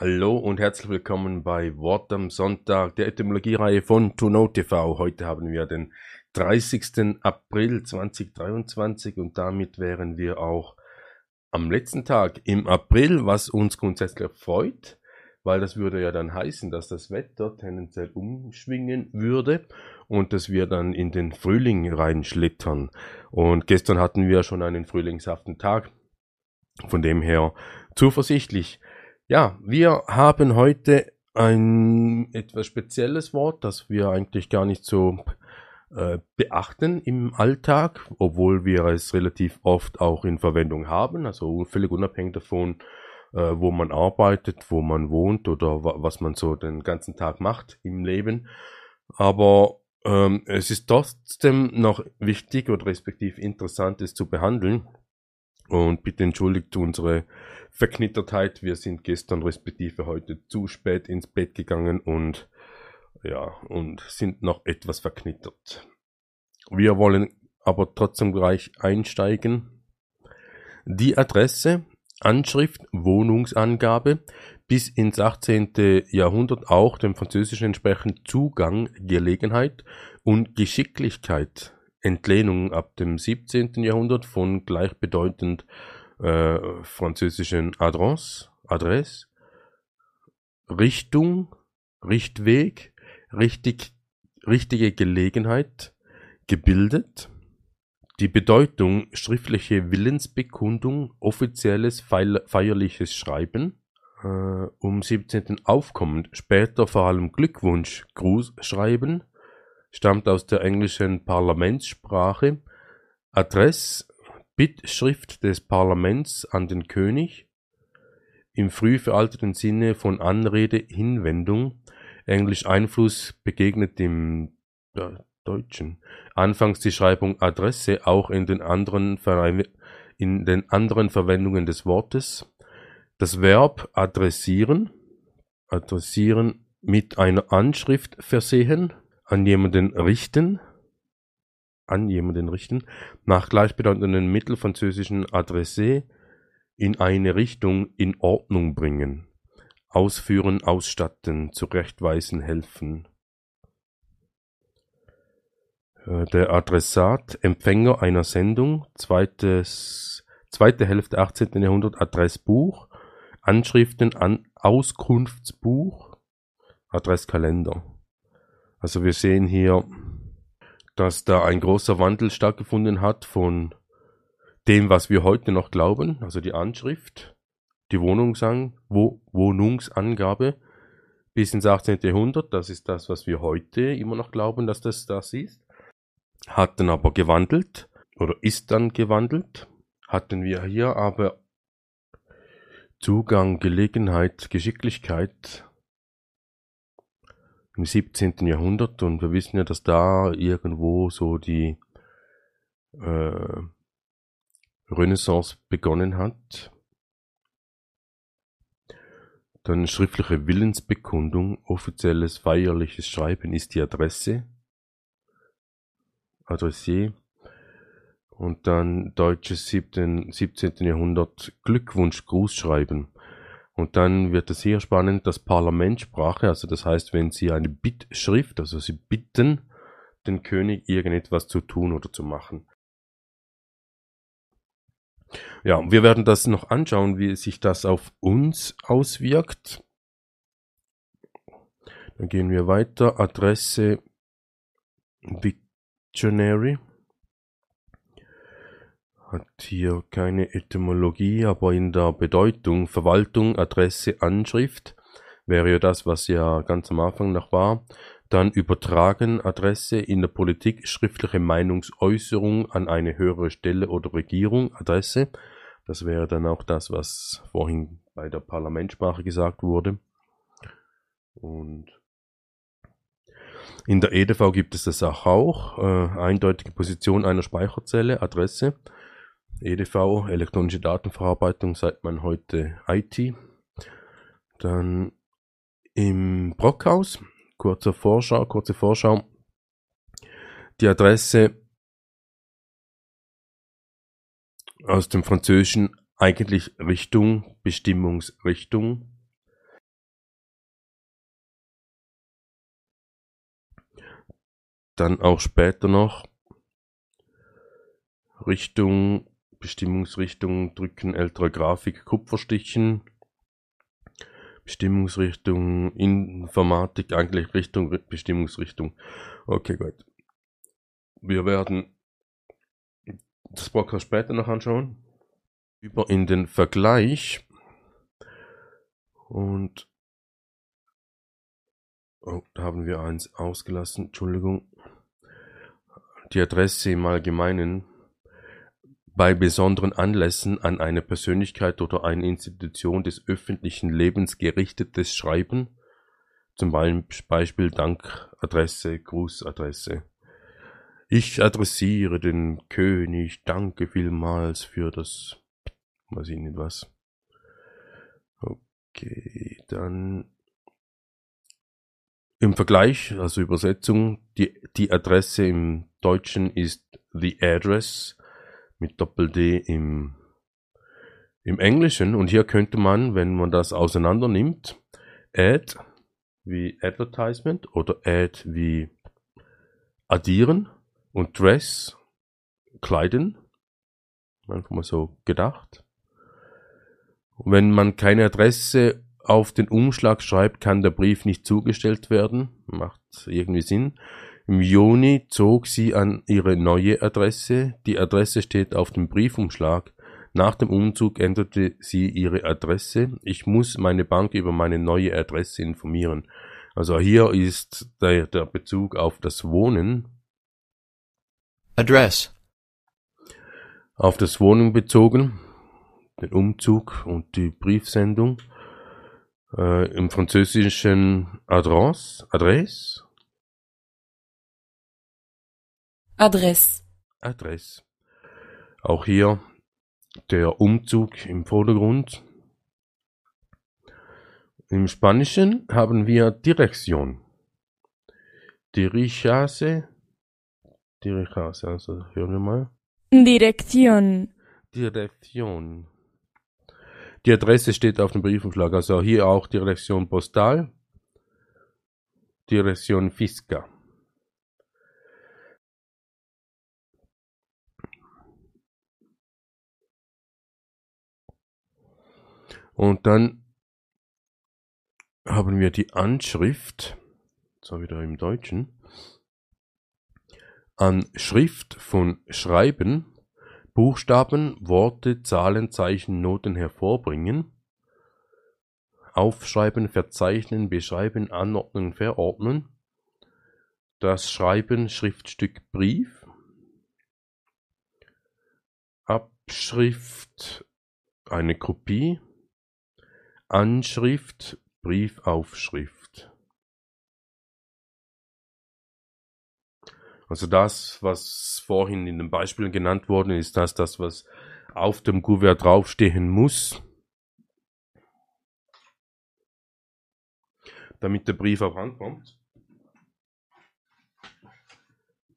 Hallo und herzlich willkommen bei Wort am Sonntag, der Etymologiereihe von Tuno TV. Heute haben wir den 30. April 2023 und damit wären wir auch am letzten Tag im April, was uns grundsätzlich freut, weil das würde ja dann heißen, dass das Wetter tendenziell umschwingen würde und dass wir dann in den Frühling reinschlittern. Und gestern hatten wir schon einen frühlingshaften Tag, von dem her zuversichtlich. Ja, wir haben heute ein etwas spezielles Wort, das wir eigentlich gar nicht so äh, beachten im Alltag, obwohl wir es relativ oft auch in Verwendung haben, also völlig unabhängig davon, äh, wo man arbeitet, wo man wohnt oder wa was man so den ganzen Tag macht im Leben. Aber ähm, es ist trotzdem noch wichtig oder respektiv interessant, es zu behandeln. Und bitte entschuldigt unsere Verknittertheit. Wir sind gestern respektive heute zu spät ins Bett gegangen und ja, und sind noch etwas verknittert. Wir wollen aber trotzdem gleich einsteigen. Die Adresse, Anschrift, Wohnungsangabe bis ins 18. Jahrhundert auch dem Französischen entsprechend Zugang, Gelegenheit und Geschicklichkeit. Entlehnung ab dem 17. Jahrhundert von gleichbedeutend äh, französischen Adresse, Adresse, Richtung, Richtweg, richtig, richtige Gelegenheit, gebildet, die Bedeutung schriftliche Willensbekundung, offizielles feierliches Schreiben, äh, um 17. aufkommend, später vor allem Glückwunsch, Gruß schreiben, stammt aus der englischen Parlamentssprache, Adresse, Bittschrift des Parlaments an den König, im früh veralteten Sinne von Anrede, Hinwendung, Englisch Einfluss begegnet dem ja, Deutschen. Anfangs die Schreibung Adresse auch in den anderen, in den anderen Verwendungen des Wortes. Das Verb adressieren, adressieren mit einer Anschrift versehen, an jemanden richten, an jemanden richten, nach gleichbedeutenden mittelfranzösischen Adresse in eine Richtung in Ordnung bringen, ausführen, ausstatten, zurechtweisen, helfen. Äh, der Adressat, Empfänger einer Sendung, zweites, zweite Hälfte 18. Jahrhundert, Adressbuch, Anschriften an Auskunftsbuch, Adresskalender. Also wir sehen hier dass da ein großer Wandel stattgefunden hat von dem, was wir heute noch glauben, also die Anschrift, die Wohnungsang Wo Wohnungsangabe bis ins 18. Jahrhundert, das ist das, was wir heute immer noch glauben, dass das das ist, hat dann aber gewandelt oder ist dann gewandelt, hatten wir hier aber Zugang, Gelegenheit, Geschicklichkeit im 17. Jahrhundert und wir wissen ja, dass da irgendwo so die äh, Renaissance begonnen hat. Dann schriftliche Willensbekundung, offizielles feierliches Schreiben ist die Adresse, Adressier. Und dann deutsches 17. 17. Jahrhundert Glückwunsch Grußschreiben. Und dann wird es hier spannend, das Parlamentssprache, also das heißt, wenn Sie eine Bittschrift, also Sie bitten den König irgendetwas zu tun oder zu machen. Ja, wir werden das noch anschauen, wie sich das auf uns auswirkt. Dann gehen wir weiter. Adresse Dictionary hat hier keine Etymologie, aber in der Bedeutung Verwaltung, Adresse, Anschrift wäre ja das, was ja ganz am Anfang noch war. Dann übertragen Adresse in der Politik schriftliche Meinungsäußerung an eine höhere Stelle oder Regierung Adresse. Das wäre dann auch das, was vorhin bei der Parlamentssprache gesagt wurde. Und in der EDV gibt es das auch, äh, eindeutige Position einer Speicherzelle, Adresse. EDV, elektronische Datenverarbeitung, sagt man heute IT. Dann im Brockhaus, kurze Vorschau, kurze Vorschau. Die Adresse aus dem Französischen eigentlich Richtung, Bestimmungsrichtung. Dann auch später noch Richtung Bestimmungsrichtung drücken ältere Grafik, Kupferstichen, Bestimmungsrichtung Informatik, eigentlich Richtung Bestimmungsrichtung. Okay, gut. Wir werden das Podcast später noch anschauen. Über in den Vergleich. Und oh, da haben wir eins ausgelassen, Entschuldigung. Die Adresse im Allgemeinen bei besonderen Anlässen an eine Persönlichkeit oder eine Institution des öffentlichen Lebens gerichtetes Schreiben, zum Beispiel Dankadresse, Grußadresse. Ich adressiere den König, danke vielmals für das, weiß ich nicht was. Okay, dann im Vergleich, also Übersetzung, die, die Adresse im Deutschen ist the address, mit Doppel-D im, im Englischen. Und hier könnte man, wenn man das auseinander nimmt, add wie Advertisement oder add wie addieren und dress kleiden. Einfach mal so gedacht. Wenn man keine Adresse auf den Umschlag schreibt, kann der Brief nicht zugestellt werden. Macht irgendwie Sinn. Im Juni zog sie an ihre neue Adresse, die Adresse steht auf dem Briefumschlag. Nach dem Umzug änderte sie ihre Adresse. Ich muss meine Bank über meine neue Adresse informieren. Also hier ist der, der Bezug auf das Wohnen. Address. Auf das Wohnen bezogen, den Umzug und die Briefsendung. Äh, Im französischen Adresse, Adresse Adresse. Adresse. Auch hier der Umzug im Vordergrund. Im Spanischen haben wir Direction. Dirigase. Dirigase, also hören wir mal. Dirección. Direktion. Die Adresse steht auf dem Briefumschlag, also hier auch Direktion Postal. Direktion Fisca. Und dann haben wir die Anschrift, so wieder im Deutschen, Anschrift von Schreiben, Buchstaben, Worte, Zahlen, Zeichen, Noten hervorbringen, aufschreiben, verzeichnen, beschreiben, anordnen, verordnen, das Schreiben, Schriftstück, Brief, Abschrift, eine Kopie, Anschrift, Briefaufschrift. Also das, was vorhin in den Beispielen genannt worden ist, das, das, was auf dem Kuvert draufstehen muss, damit der Brief auch ankommt.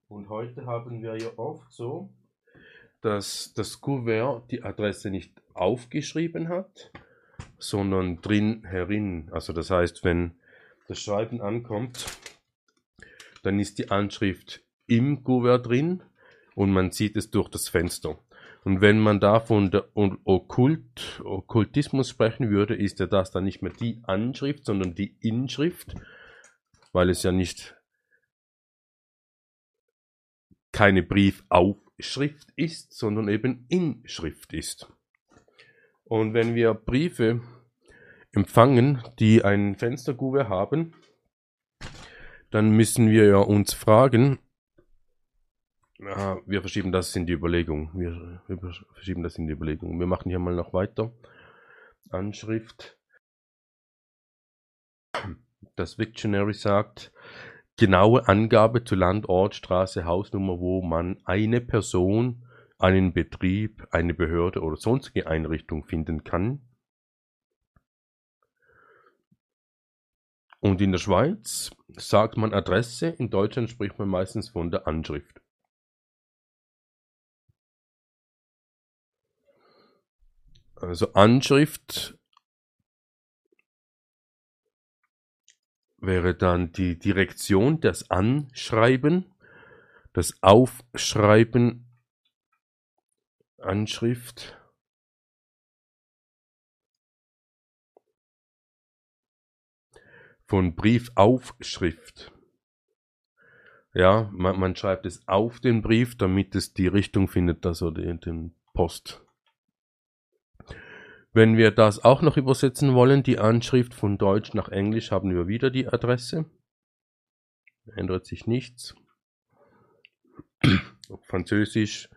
Und heute haben wir ja oft so, dass das Kuvert die Adresse nicht aufgeschrieben hat, sondern drin herin. Also das heißt, wenn das Schreiben ankommt, dann ist die Anschrift im Kuvert drin und man sieht es durch das Fenster. Und wenn man da von der Okkult, Okkultismus sprechen würde, ist ja das dann nicht mehr die Anschrift, sondern die Inschrift, weil es ja nicht keine Briefaufschrift ist, sondern eben Inschrift ist. Und wenn wir Briefe empfangen, die ein Fensterkuvert haben, dann müssen wir ja uns fragen, ja, wir verschieben das in die Überlegung. Wir, wir verschieben das in die Überlegung. Wir machen hier mal noch weiter. Anschrift. Das Wiktionary sagt, genaue Angabe zu Land, Ort, Straße, Hausnummer, wo man eine Person einen Betrieb, eine Behörde oder sonstige Einrichtung finden kann. Und in der Schweiz sagt man Adresse, in Deutschland spricht man meistens von der Anschrift. Also Anschrift wäre dann die Direktion, das Anschreiben Das Aufschreiben, Anschrift, von Briefaufschrift. Ja, man, man, schreibt es auf den Brief, damit es die Richtung findet, also den, den Post. Wenn wir das auch noch übersetzen wollen, die Anschrift von Deutsch nach Englisch, haben wir wieder die Adresse. Ändert sich nichts. Französisch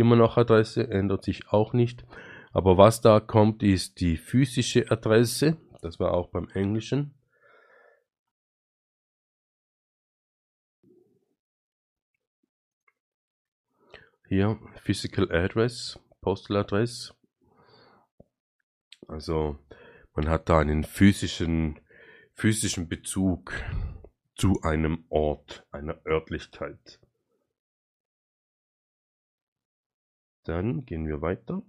immer noch Adresse, ändert sich auch nicht. Aber was da kommt, ist die physische Adresse. Das war auch beim Englischen. Hier Physical Address, Postal Address. Also man hat da einen physischen, physischen Bezug zu einem Ort, einer Örtlichkeit. Dann gehen wir weiter.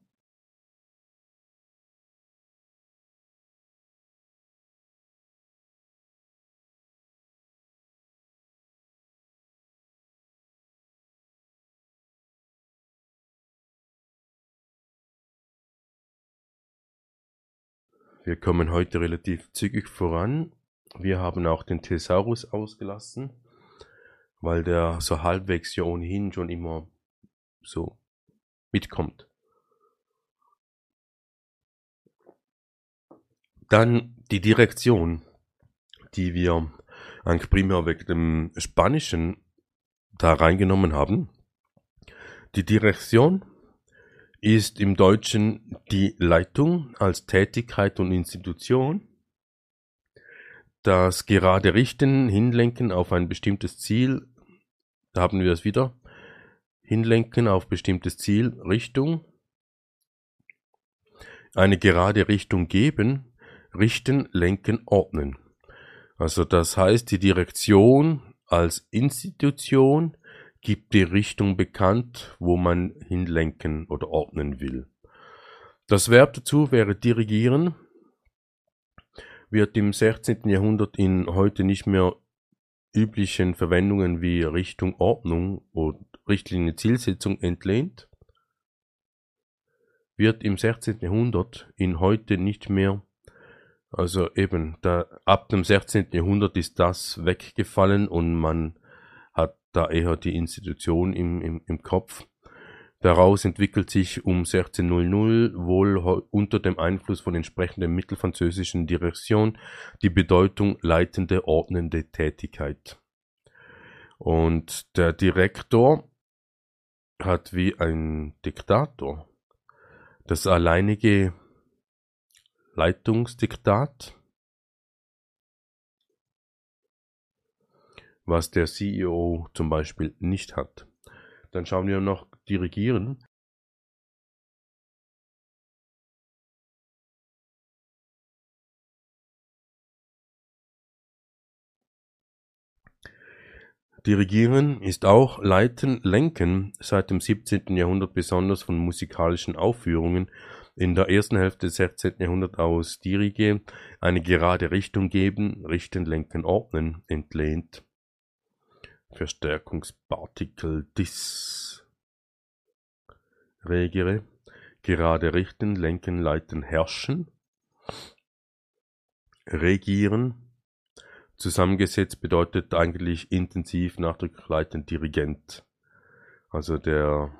Wir kommen heute relativ zügig voran. Wir haben auch den Thesaurus ausgelassen, weil der so halbwegs ja ohnehin schon immer so mitkommt. Dann die Direktion, die wir eigentlich primär wegen dem Spanischen da reingenommen haben. Die Direktion ist im Deutschen die Leitung als Tätigkeit und Institution, das gerade Richten, Hinlenken auf ein bestimmtes Ziel, da haben wir es wieder, Hinlenken auf bestimmtes Ziel, Richtung, eine gerade Richtung geben, richten, lenken, ordnen. Also das heißt, die Direktion als Institution gibt die Richtung bekannt, wo man hinlenken oder ordnen will. Das Verb dazu wäre dirigieren, wird im 16. Jahrhundert in heute nicht mehr üblichen Verwendungen wie Richtung Ordnung und Richtlinie Zielsetzung entlehnt, wird im 16. Jahrhundert in heute nicht mehr, also eben, da, ab dem 16. Jahrhundert ist das weggefallen und man da eher die Institution im, im, im Kopf. Daraus entwickelt sich um 1600 wohl unter dem Einfluss von entsprechenden mittelfranzösischen Direktion die Bedeutung leitende, ordnende Tätigkeit. Und der Direktor hat wie ein Diktator das alleinige Leitungsdiktat was der CEO zum Beispiel nicht hat. Dann schauen wir noch Dirigieren. Dirigieren ist auch Leiten, Lenken seit dem 17. Jahrhundert besonders von musikalischen Aufführungen in der ersten Hälfte des 16. Jahrhunderts aus Dirige, eine gerade Richtung geben, richten, lenken, ordnen, entlehnt. Verstärkungspartikel dis. Regere, gerade richten, lenken, leiten, herrschen. Regieren, zusammengesetzt bedeutet eigentlich intensiv, nachdrücklich leiten, Dirigent. Also der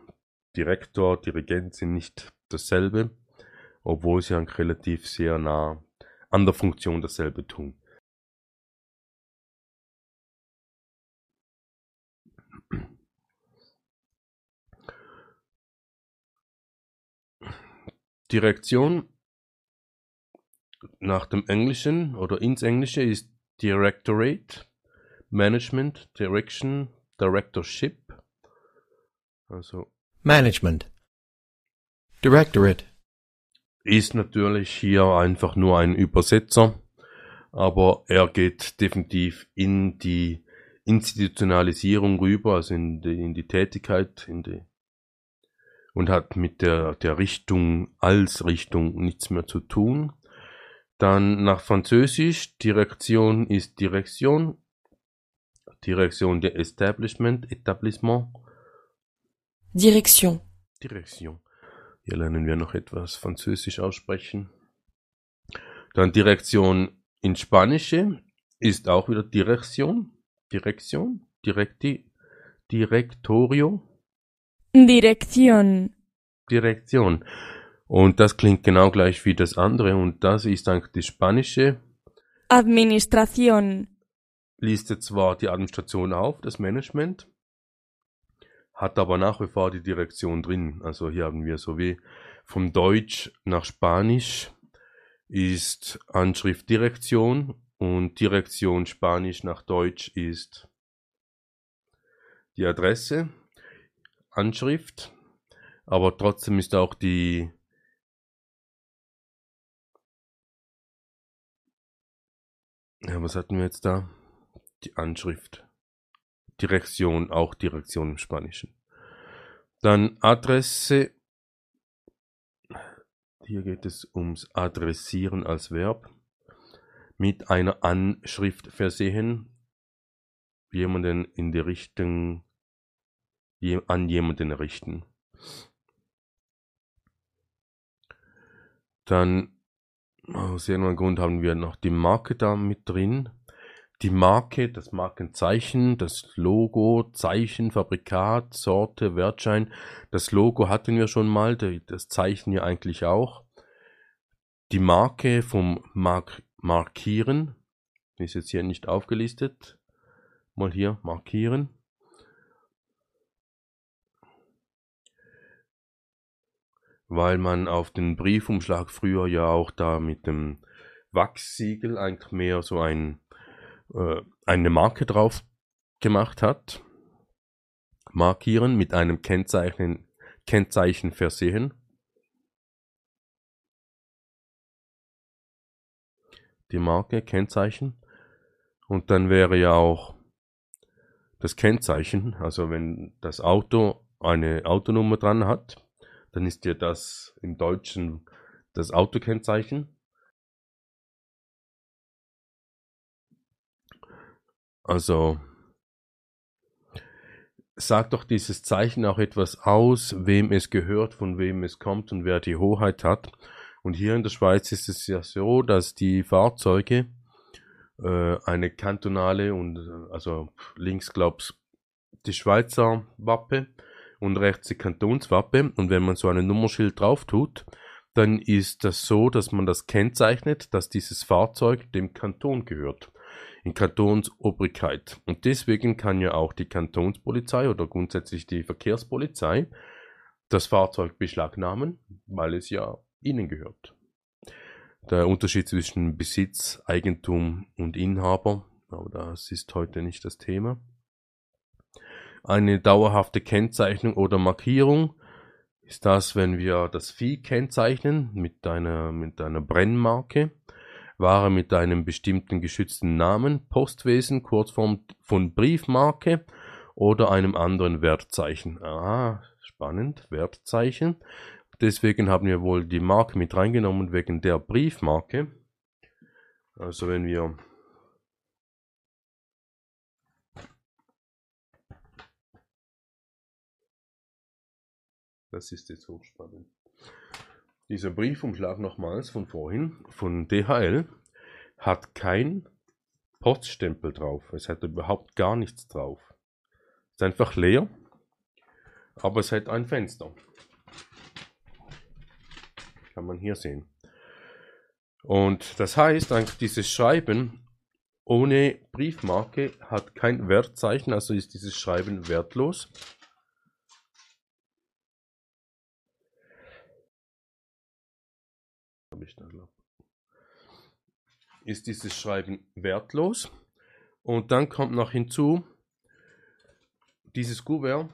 Direktor, Dirigent sind nicht dasselbe, obwohl sie eigentlich relativ sehr nah an der Funktion dasselbe tun. Direktion nach dem Englischen oder ins Englische ist Directorate, Management, Direction, Directorship. Also Management. Directorate. Ist natürlich hier einfach nur ein Übersetzer, aber er geht definitiv in die Institutionalisierung rüber, also in die, in die Tätigkeit, in die und hat mit der, der Richtung als Richtung nichts mehr zu tun. Dann nach Französisch, Direktion ist Direktion. Direction de Establishment, Etablissement, Direction. Direction. Hier lernen wir noch etwas Französisch aussprechen. Dann Direktion in Spanische ist auch wieder Direction, Direktion, Directi, Directorio, Dirección. Direktion. Und das klingt genau gleich wie das andere und das ist eigentlich die spanische, Administración. listet zwar die Administration auf, das Management, hat aber nach wie vor die Direktion drin. Also hier haben wir so wie vom Deutsch nach Spanisch ist Anschrift Direktion und Direktion Spanisch nach Deutsch ist die Adresse, Anschrift, aber trotzdem ist auch die ja, was hatten wir jetzt da? Die Anschrift. Direktion, auch Direktion im Spanischen. Dann Adresse. Hier geht es ums Adressieren als Verb. Mit einer Anschrift versehen. Jemanden in die Richtung, an jemanden richten. Dann, aus irgendeinem Grund haben wir noch die Marke da mit drin die Marke, das Markenzeichen, das Logo, Zeichen, Fabrikat, Sorte, Wertschein. Das Logo hatten wir schon mal, das Zeichen ja eigentlich auch. Die Marke vom Mark Markieren ist jetzt hier nicht aufgelistet. Mal hier markieren. Weil man auf den Briefumschlag früher ja auch da mit dem Wachssiegel eigentlich mehr so ein äh, eine Marke drauf gemacht hat. Markieren mit einem Kennzeichen, Kennzeichen versehen. Die Marke, Kennzeichen. Und dann wäre ja auch das Kennzeichen, also wenn das Auto eine Autonummer dran hat, dann ist ja das im Deutschen das Autokennzeichen. Also sagt doch dieses Zeichen auch etwas aus, wem es gehört, von wem es kommt und wer die Hoheit hat. Und hier in der Schweiz ist es ja so, dass die Fahrzeuge äh, eine kantonale und also links glaub's die Schweizer Wappe und rechts die Kantonswappe. Und wenn man so ein Nummerschild drauf tut, dann ist das so, dass man das kennzeichnet, dass dieses Fahrzeug dem Kanton gehört in Kantonsobrigkeit. Und deswegen kann ja auch die Kantonspolizei oder grundsätzlich die Verkehrspolizei das Fahrzeug beschlagnahmen, weil es ja ihnen gehört. Der Unterschied zwischen Besitz, Eigentum und Inhaber, aber das ist heute nicht das Thema. Eine dauerhafte Kennzeichnung oder Markierung ist das, wenn wir das Vieh kennzeichnen mit einer, mit einer Brennmarke Ware mit einem bestimmten geschützten Namen, Postwesen, Kurzform von Briefmarke oder einem anderen Wertzeichen. Ah, spannend, Wertzeichen. Deswegen haben wir wohl die Marke mit reingenommen wegen der Briefmarke. Also wenn wir Das ist jetzt hochspannend. Dieser Briefumschlag nochmals von vorhin, von DHL, hat kein Poststempel drauf. Es hat überhaupt gar nichts drauf. Es ist einfach leer, aber es hat ein Fenster. Kann man hier sehen. Und das heißt, dieses Schreiben ohne Briefmarke hat kein Wertzeichen, also ist dieses Schreiben wertlos. Habe ich da glaube ist dieses Schreiben wertlos. Und dann kommt noch hinzu, dieses Kuvert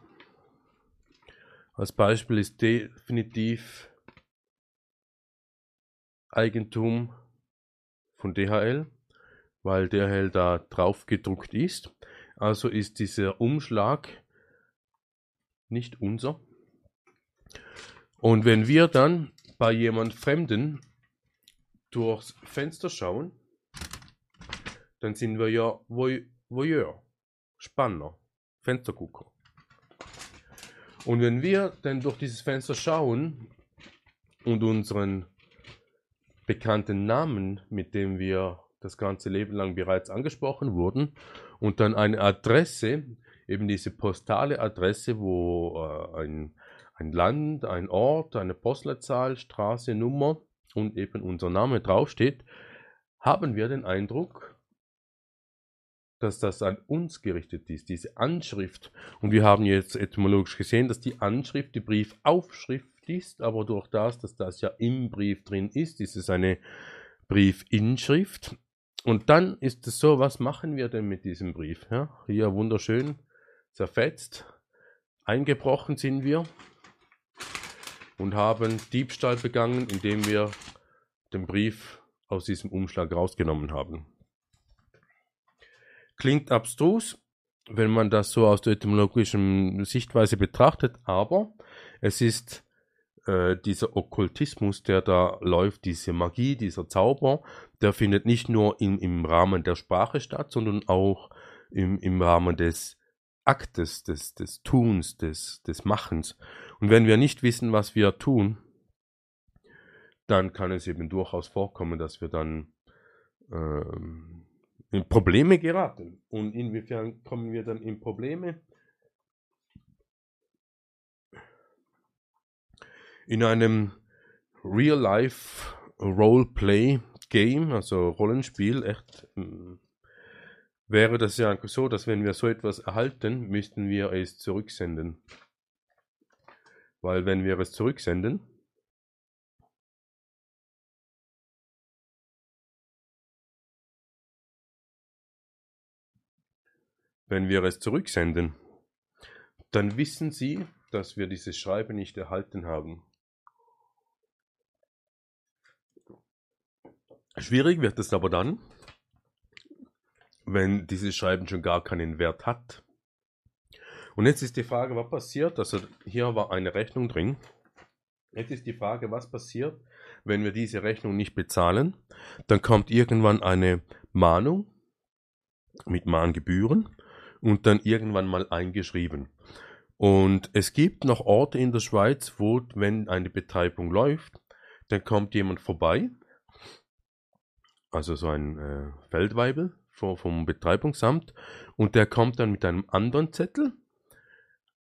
als Beispiel ist definitiv Eigentum von DHL, weil DHL da drauf gedruckt ist. Also ist dieser Umschlag nicht unser. Und wenn wir dann bei jemand Fremden durchs Fenster schauen, dann sind wir ja Voyeur. Spanner, Fenstergucker. Und wenn wir dann durch dieses Fenster schauen und unseren bekannten Namen, mit dem wir das ganze Leben lang bereits angesprochen wurden, und dann eine Adresse, eben diese postale Adresse, wo äh, ein, ein Land, ein Ort, eine Postleitzahl, Straße, Nummer und eben unser Name draufsteht, haben wir den Eindruck, dass das an uns gerichtet ist, diese Anschrift. Und wir haben jetzt etymologisch gesehen, dass die Anschrift die Briefaufschrift ist, aber durch das, dass das ja im Brief drin ist, ist es eine Briefinschrift. Und dann ist es so, was machen wir denn mit diesem Brief? Ja, hier wunderschön zerfetzt. Eingebrochen sind wir und haben Diebstahl begangen, indem wir den Brief aus diesem Umschlag rausgenommen haben. Klingt abstrus, wenn man das so aus der etymologischen Sichtweise betrachtet, aber es ist äh, dieser Okkultismus, der da läuft, diese Magie, dieser Zauber, der findet nicht nur in, im Rahmen der Sprache statt, sondern auch im, im Rahmen des Aktes, des, des Tuns, des, des Machens. Und wenn wir nicht wissen, was wir tun, dann kann es eben durchaus vorkommen, dass wir dann ähm, in Probleme geraten. Und inwiefern kommen wir dann in Probleme? In einem Real-Life Roleplay Game, also Rollenspiel, echt wäre das ja so, dass wenn wir so etwas erhalten, müssten wir es zurücksenden. Weil wenn wir es zurücksenden, Wenn wir es zurücksenden, dann wissen Sie, dass wir dieses Schreiben nicht erhalten haben. Schwierig wird es aber dann, wenn dieses Schreiben schon gar keinen Wert hat. Und jetzt ist die Frage, was passiert? Also hier war eine Rechnung drin. Jetzt ist die Frage, was passiert, wenn wir diese Rechnung nicht bezahlen? Dann kommt irgendwann eine Mahnung mit Mahngebühren und dann irgendwann mal eingeschrieben. Und es gibt noch Orte in der Schweiz, wo, wenn eine Betreibung läuft, dann kommt jemand vorbei, also so ein äh, Feldweibel vom Betreibungsamt, und der kommt dann mit einem anderen Zettel,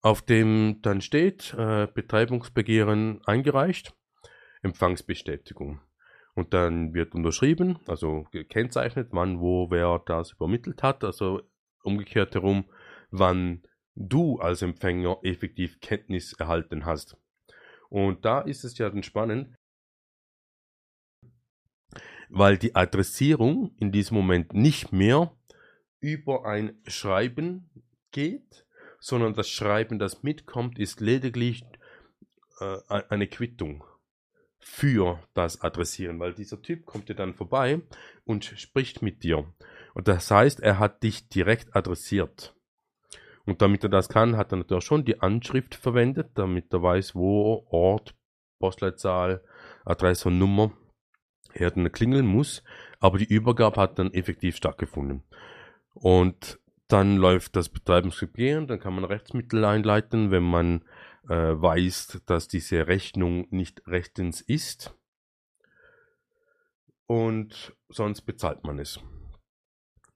auf dem dann steht, äh, Betreibungsbegehren eingereicht, Empfangsbestätigung. Und dann wird unterschrieben, also gekennzeichnet, wann, wo, wer das übermittelt hat, also umgekehrt herum, wann du als Empfänger effektiv Kenntnis erhalten hast. Und da ist es ja dann spannend, weil die Adressierung in diesem Moment nicht mehr über ein Schreiben geht, sondern das Schreiben, das mitkommt, ist lediglich äh, eine Quittung für das Adressieren, weil dieser Typ kommt dir dann vorbei und spricht mit dir. Und das heißt, er hat dich direkt adressiert. Und damit er das kann, hat er natürlich schon die Anschrift verwendet, damit er weiß, wo Ort, Postleitzahl, Adresse und Nummer er dann klingeln muss. Aber die Übergabe hat dann effektiv stattgefunden. Und dann läuft das Betreibungsgebühren, dann kann man Rechtsmittel einleiten, wenn man äh, weiß, dass diese Rechnung nicht rechtens ist. Und sonst bezahlt man es.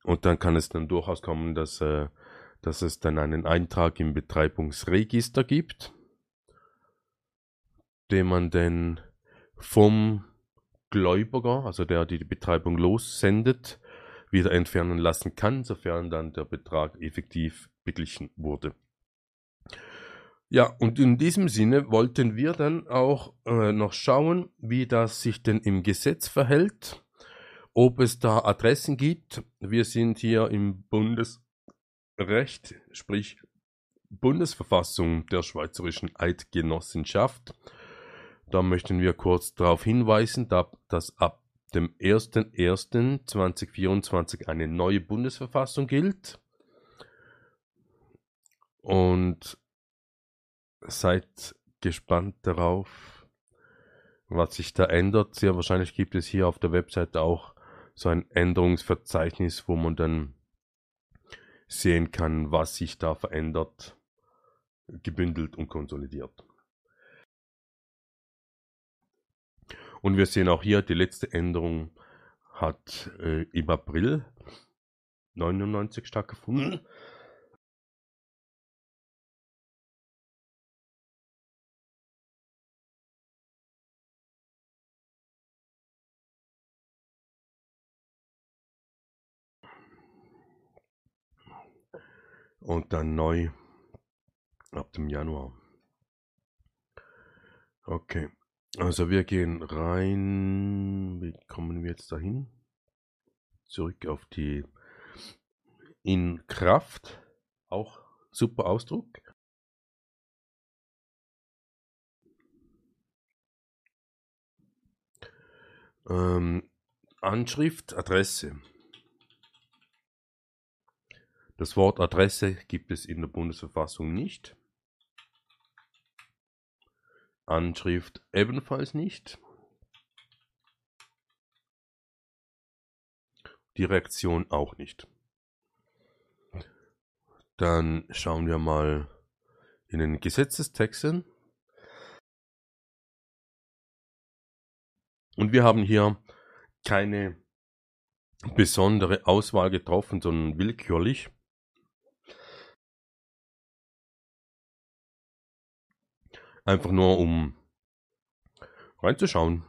Und dann kann es dann durchaus kommen, dass, äh, dass es dann einen Eintrag im Betreibungsregister gibt, den man dann vom Gläubiger, also der die Betreibung lossendet, wieder entfernen lassen kann, sofern dann der Betrag effektiv beglichen wurde. Ja, und in diesem Sinne wollten wir dann auch äh, noch schauen, wie das sich denn im Gesetz verhält ob es da Adressen gibt. Wir sind hier im Bundesrecht, sprich Bundesverfassung der Schweizerischen Eidgenossenschaft. Da möchten wir kurz darauf hinweisen, dass ab dem 01.01.2024 eine neue Bundesverfassung gilt. Und seid gespannt darauf, was sich da ändert. Sehr wahrscheinlich gibt es hier auf der Webseite auch so ein Änderungsverzeichnis, wo man dann sehen kann, was sich da verändert, gebündelt und konsolidiert. Und wir sehen auch hier, die letzte Änderung hat äh, im April 99 stattgefunden. Und dann neu ab dem Januar. Okay. Also wir gehen rein. Wie kommen wir jetzt dahin? Zurück auf die in Kraft. Auch super Ausdruck. Ähm, Anschrift, Adresse. Das Wort Adresse gibt es in der Bundesverfassung nicht. Anschrift ebenfalls nicht. Direktion auch nicht. Dann schauen wir mal in den Gesetzestexten. Und wir haben hier keine besondere Auswahl getroffen, sondern willkürlich. Einfach nur um reinzuschauen.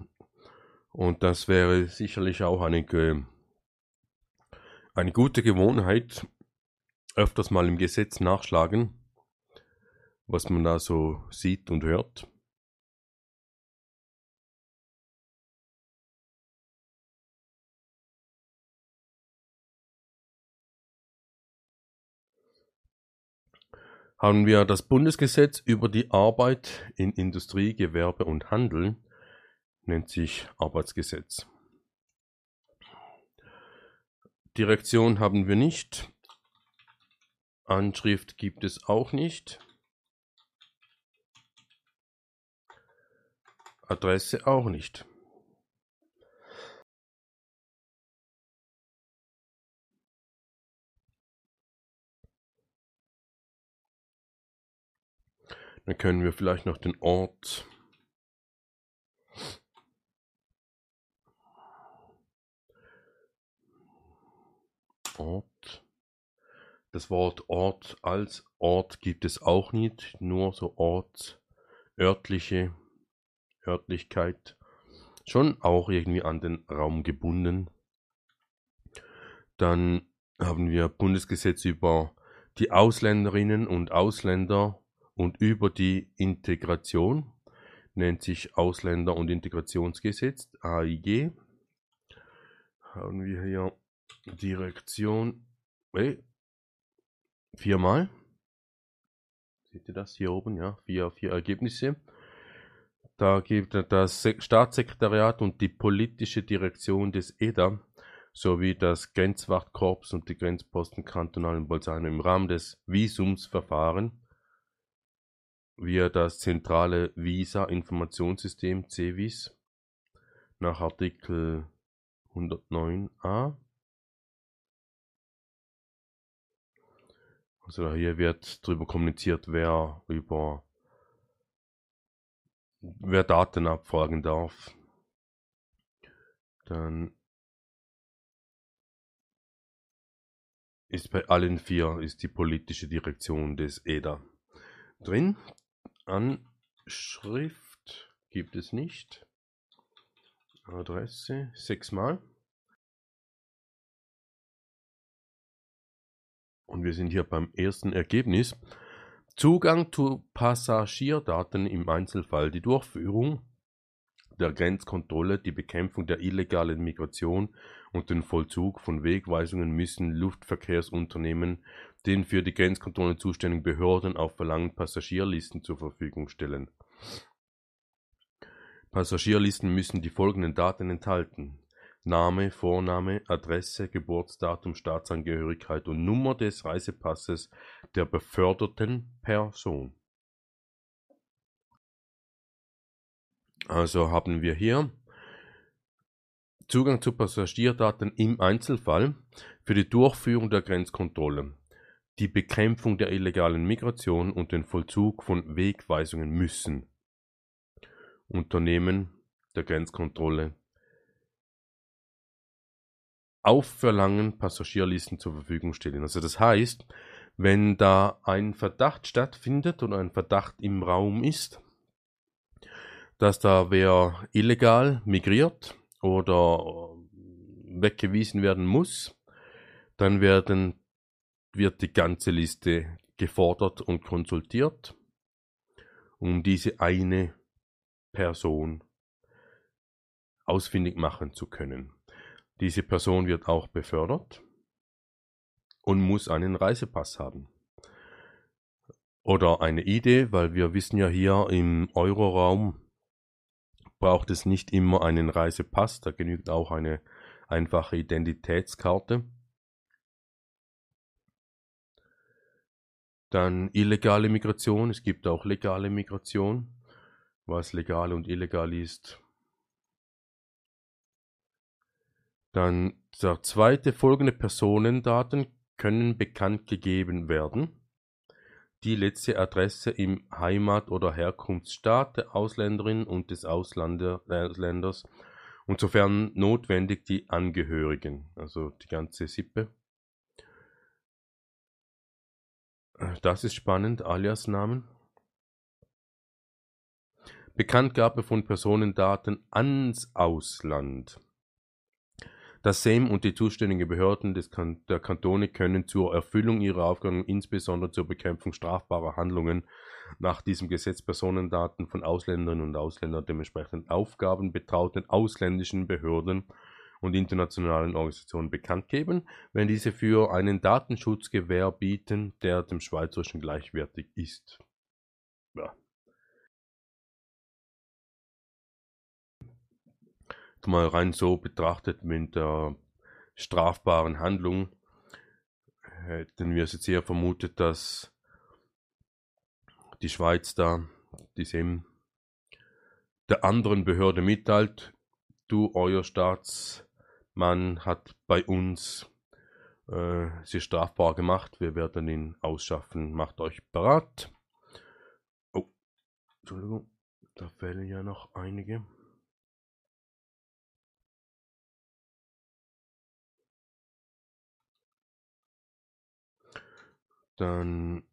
Und das wäre sicherlich auch eine, eine gute Gewohnheit, öfters mal im Gesetz nachschlagen, was man da so sieht und hört. Haben wir das Bundesgesetz über die Arbeit in Industrie, Gewerbe und Handel, nennt sich Arbeitsgesetz. Direktion haben wir nicht. Anschrift gibt es auch nicht. Adresse auch nicht. Dann können wir vielleicht noch den Ort Ort. Das Wort Ort als Ort gibt es auch nicht, nur so Ort, örtliche Örtlichkeit. Schon auch irgendwie an den Raum gebunden. Dann haben wir Bundesgesetz über die Ausländerinnen und Ausländer und über die Integration, nennt sich Ausländer- und Integrationsgesetz, AIG. Haben wir hier Direktion, hey, viermal. Seht ihr das hier oben? Ja, vier, vier Ergebnisse. Da gibt das Staatssekretariat und die politische Direktion des EDA sowie das Grenzwachtkorps und die Grenzposten kantonal in Bolzano im Rahmen des Visumsverfahrens via das zentrale Visa-Informationssystem CVIS nach Artikel 109a. Also hier wird darüber kommuniziert, wer über wer Daten abfragen darf. Dann ist bei allen vier ist die politische Direktion des EDA drin. Anschrift gibt es nicht. Adresse sechsmal. Und wir sind hier beim ersten Ergebnis. Zugang zu Passagierdaten im Einzelfall. Die Durchführung der Grenzkontrolle, die Bekämpfung der illegalen Migration und den Vollzug von Wegweisungen müssen Luftverkehrsunternehmen den für die Grenzkontrolle zuständigen Behörden auf Verlangen Passagierlisten zur Verfügung stellen. Passagierlisten müssen die folgenden Daten enthalten: Name, Vorname, Adresse, Geburtsdatum, Staatsangehörigkeit und Nummer des Reisepasses der beförderten Person. Also haben wir hier Zugang zu Passagierdaten im Einzelfall für die Durchführung der Grenzkontrolle. die Bekämpfung der illegalen Migration und den Vollzug von Wegweisungen müssen Unternehmen der Grenzkontrolle auf Verlangen Passagierlisten zur Verfügung stellen. Also das heißt, wenn da ein Verdacht stattfindet oder ein Verdacht im Raum ist, dass da wer illegal migriert oder weggewiesen werden muss, dann werden, wird die ganze Liste gefordert und konsultiert, um diese eine Person ausfindig machen zu können. Diese Person wird auch befördert und muss einen Reisepass haben. Oder eine Idee, weil wir wissen ja hier im Euroraum braucht es nicht immer einen Reisepass, da genügt auch eine einfache Identitätskarte. Dann illegale Migration, es gibt auch legale Migration. Was legal und illegal ist, Dann der zweite folgende Personendaten können bekannt gegeben werden. Die letzte Adresse im Heimat- oder Herkunftsstaat der Ausländerin und des Ausländers und sofern notwendig die Angehörigen, also die ganze Sippe. Das ist spannend, Aliasnamen. Bekanntgabe von Personendaten ans Ausland. Das SEM und die zuständigen Behörden kan der Kantone können zur Erfüllung ihrer Aufgaben, insbesondere zur Bekämpfung strafbarer Handlungen, nach diesem Gesetz Personendaten von Ausländerinnen und Ausländern dementsprechend Aufgaben betrauten ausländischen Behörden und internationalen Organisationen bekannt geben, wenn diese für einen Datenschutz Gewähr bieten, der dem schweizerischen gleichwertig ist. Ja. Mal rein so betrachtet mit der strafbaren Handlung, hätten wir es jetzt eher vermutet, dass die Schweiz da diesem der anderen Behörde mitteilt, du, euer Staatsmann hat bei uns äh, sie strafbar gemacht, wir werden ihn ausschaffen, macht euch bereit. Oh, Entschuldigung, da fehlen ja noch einige. Dann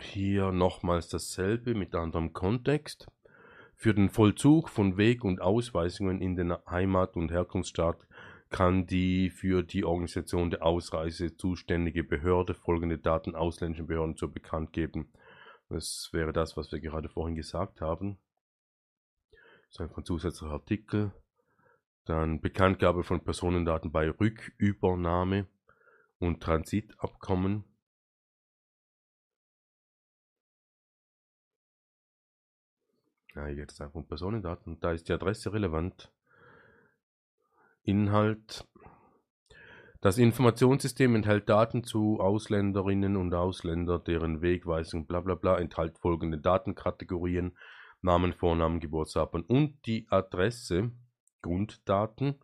hier nochmals dasselbe mit anderem Kontext. Für den Vollzug von Weg- und Ausweisungen in den Heimat- und Herkunftsstaat kann die für die Organisation der Ausreise zuständige Behörde folgende Daten ausländischen Behörden zu bekannt geben. Das wäre das, was wir gerade vorhin gesagt haben. Das ist einfach ein zusätzlicher Artikel. Dann Bekanntgabe von Personendaten bei Rückübernahme und Transitabkommen. Ja, jetzt einfach Personendaten. Da ist die Adresse relevant. Inhalt. Das Informationssystem enthält Daten zu Ausländerinnen und Ausländern, deren Wegweisung bla bla bla, enthält folgende Datenkategorien, Namen, Vornamen, Geburtsdatum und die Adresse Grunddaten,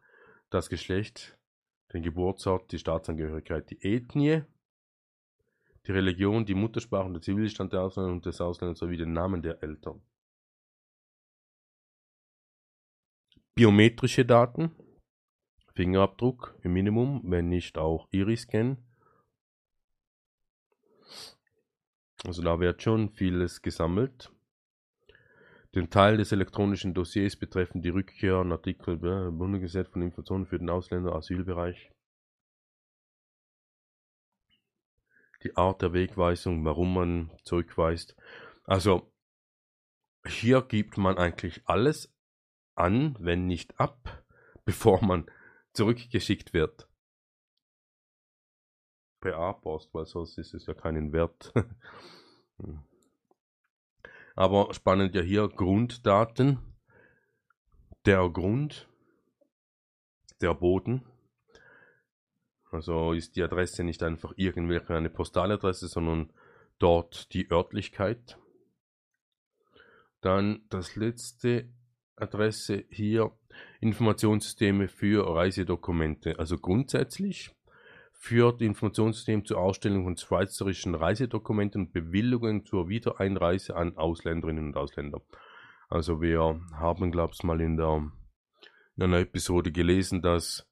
das Geschlecht, den Geburtsort, die Staatsangehörigkeit, die Ethnie, die Religion, die Muttersprache und der Zivilstand der Ausländer und des Ausländers sowie den Namen der Eltern. Biometrische Daten, Fingerabdruck im Minimum, wenn nicht auch Iris-Scan. Also da wird schon vieles gesammelt. Den Teil des elektronischen Dossiers betreffend die Rückkehr an Artikel äh, Bundesgesetz von Informationen für den Ausländer Asylbereich. Die Art der Wegweisung, warum man zurückweist. Also hier gibt man eigentlich alles an, wenn nicht ab, bevor man zurückgeschickt wird. Per A-Post, weil sonst ist es ja keinen Wert. Aber spannend ja hier Grunddaten. Der Grund, der Boden. Also ist die Adresse nicht einfach irgendwelche eine Postaladresse, sondern dort die Örtlichkeit. Dann das letzte Adresse hier Informationssysteme für Reisedokumente. Also grundsätzlich führt Informationssystem zur Ausstellung von schweizerischen Reisedokumenten und Bewilligungen zur Wiedereinreise an Ausländerinnen und Ausländer. Also wir haben, glaube ich, mal in, der, in einer Episode gelesen, dass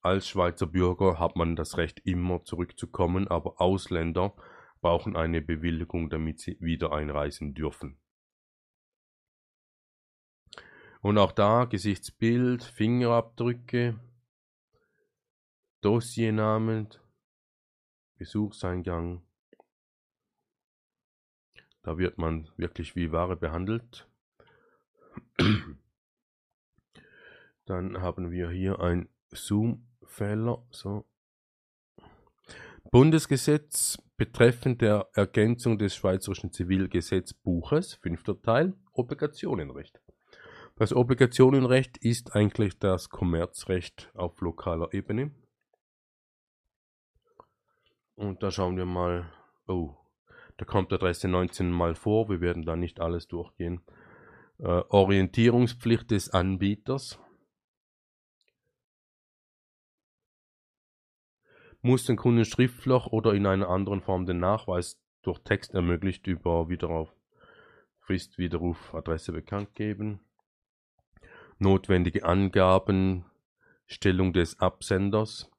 als Schweizer Bürger hat man das Recht, immer zurückzukommen, aber Ausländer brauchen eine Bewilligung, damit sie wieder einreisen dürfen. Und auch da Gesichtsbild, Fingerabdrücke, Dossiernamen, Besuchseingang. Da wird man wirklich wie Ware behandelt. Dann haben wir hier ein Zoom-Fehler. So. Bundesgesetz betreffend der Ergänzung des Schweizerischen Zivilgesetzbuches, fünfter Teil, Obligationenrecht. Das Obligationenrecht ist eigentlich das Kommerzrecht auf lokaler Ebene. Und da schauen wir mal, oh, da kommt Adresse 19 mal vor, wir werden da nicht alles durchgehen äh, Orientierungspflicht des Anbieters. Muss den Kunden schriftlich oder in einer anderen Form den Nachweis durch Text ermöglicht über Wiederauf Fristwiderruf Adresse bekannt geben. Notwendige Angaben, Stellung des Absenders.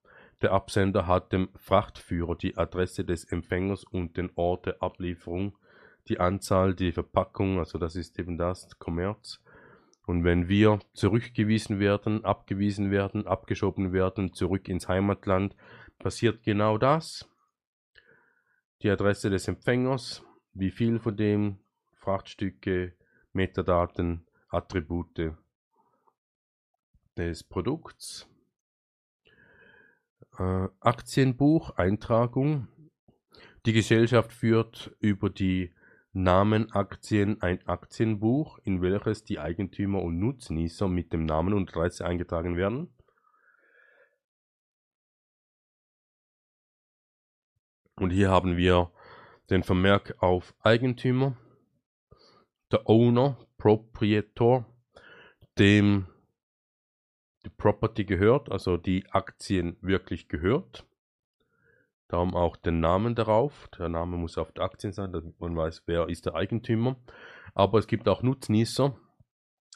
Der Absender hat dem Frachtführer die Adresse des Empfängers und den Ort der Ablieferung die Anzahl, die Verpackung, also das ist eben das, Kommerz. Und wenn wir zurückgewiesen werden, abgewiesen werden, abgeschoben werden, zurück ins Heimatland, passiert genau das. Die Adresse des Empfängers, wie viel von dem, Frachtstücke, Metadaten, Attribute des Produkts. Äh, Aktienbuch, Eintragung. Die Gesellschaft führt über die Namen Aktien ein Aktienbuch, in welches die Eigentümer und Nutznießer mit dem Namen und Adresse eingetragen werden. Und hier haben wir den Vermerk auf Eigentümer, der Owner, Proprietor, dem die Property gehört, also die Aktien wirklich gehört. Darum auch den Namen darauf. Der Name muss auf der Aktien sein, damit man weiß, wer ist der Eigentümer. Aber es gibt auch Nutznießer,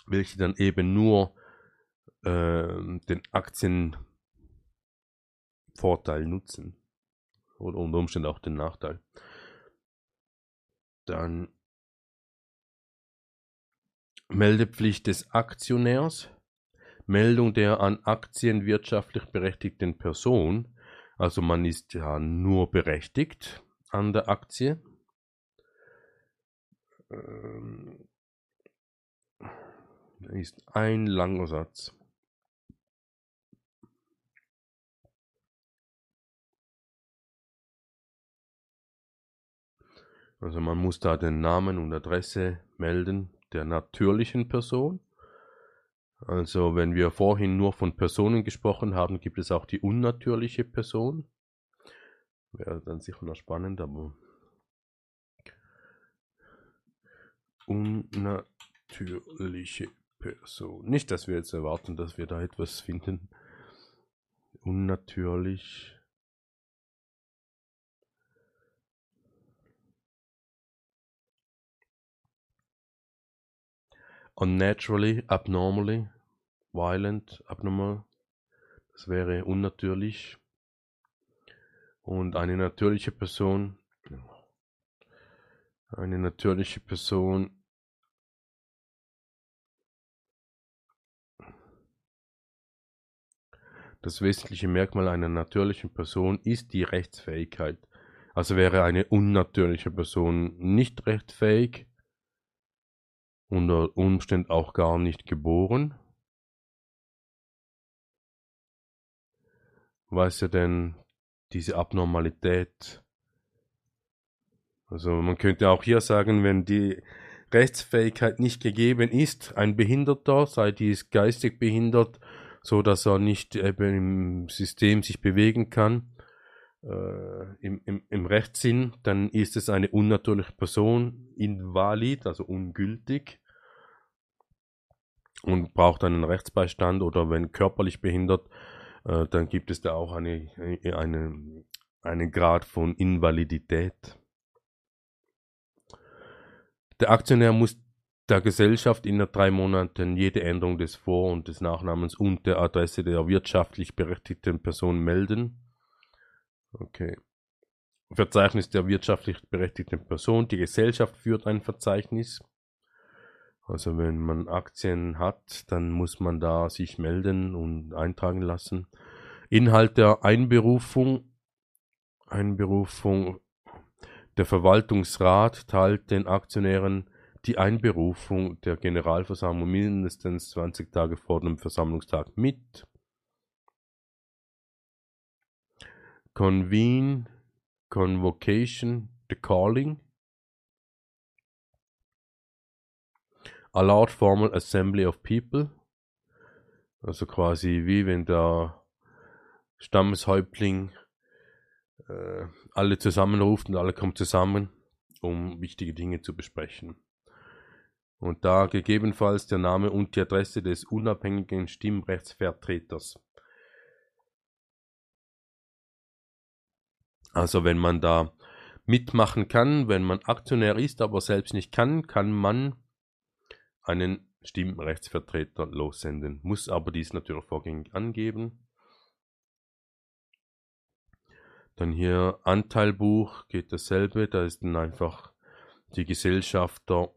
welche dann eben nur äh, den Aktienvorteil nutzen. Oder unter Umständen auch den Nachteil. Dann Meldepflicht des Aktionärs. Meldung der an Aktien wirtschaftlich berechtigten Person also man ist ja nur berechtigt an der Aktie. Ähm, ist ein langer Satz. Also man muss da den Namen und Adresse melden der natürlichen Person also wenn wir vorhin nur von Personen gesprochen haben, gibt es auch die unnatürliche Person. Wäre dann sicher noch spannend, aber unnatürliche Person. Nicht, dass wir jetzt erwarten, dass wir da etwas finden. Unnatürlich. Unnaturally, abnormally, violent, abnormal. Das wäre unnatürlich. Und eine natürliche Person, eine natürliche Person Das wesentliche Merkmal einer natürlichen Person ist die Rechtsfähigkeit. Also wäre eine unnatürliche Person nicht rechtsfähig, unter Umständen auch gar nicht geboren. Was ja denn diese Abnormalität, also man könnte auch hier sagen, wenn die Rechtsfähigkeit nicht gegeben ist, ein Behinderter, sei dies geistig behindert, so dass er nicht eben im System sich bewegen kann, äh, im, im, im Rechtssinn, dann ist es eine unnatürliche Person, invalid, also ungültig. Und braucht einen Rechtsbeistand oder wenn körperlich behindert, äh, dann gibt es da auch eine, eine, einen Grad von Invalidität. Der Aktionär muss der Gesellschaft innerhalb drei Monaten jede Änderung des Vor- und des Nachnamens und der Adresse der wirtschaftlich berechtigten Person melden. Okay. Verzeichnis der wirtschaftlich berechtigten Person. Die Gesellschaft führt ein Verzeichnis. Also wenn man Aktien hat, dann muss man da sich melden und eintragen lassen. Inhalt der Einberufung. Einberufung. Der Verwaltungsrat teilt den Aktionären die Einberufung der Generalversammlung mindestens 20 Tage vor dem Versammlungstag mit. Convene, Convocation, the Calling. A large formal assembly of people. Also quasi wie wenn der Stammeshäuptling äh, alle zusammenruft und alle kommen zusammen, um wichtige Dinge zu besprechen. Und da gegebenenfalls der Name und die Adresse des unabhängigen Stimmrechtsvertreters. Also wenn man da mitmachen kann, wenn man Aktionär ist, aber selbst nicht kann, kann man einen Stimmrechtsvertreter lossenden. Muss aber dies natürlich vorgängig angeben. Dann hier Anteilbuch geht dasselbe, da ist dann einfach die Gesellschafter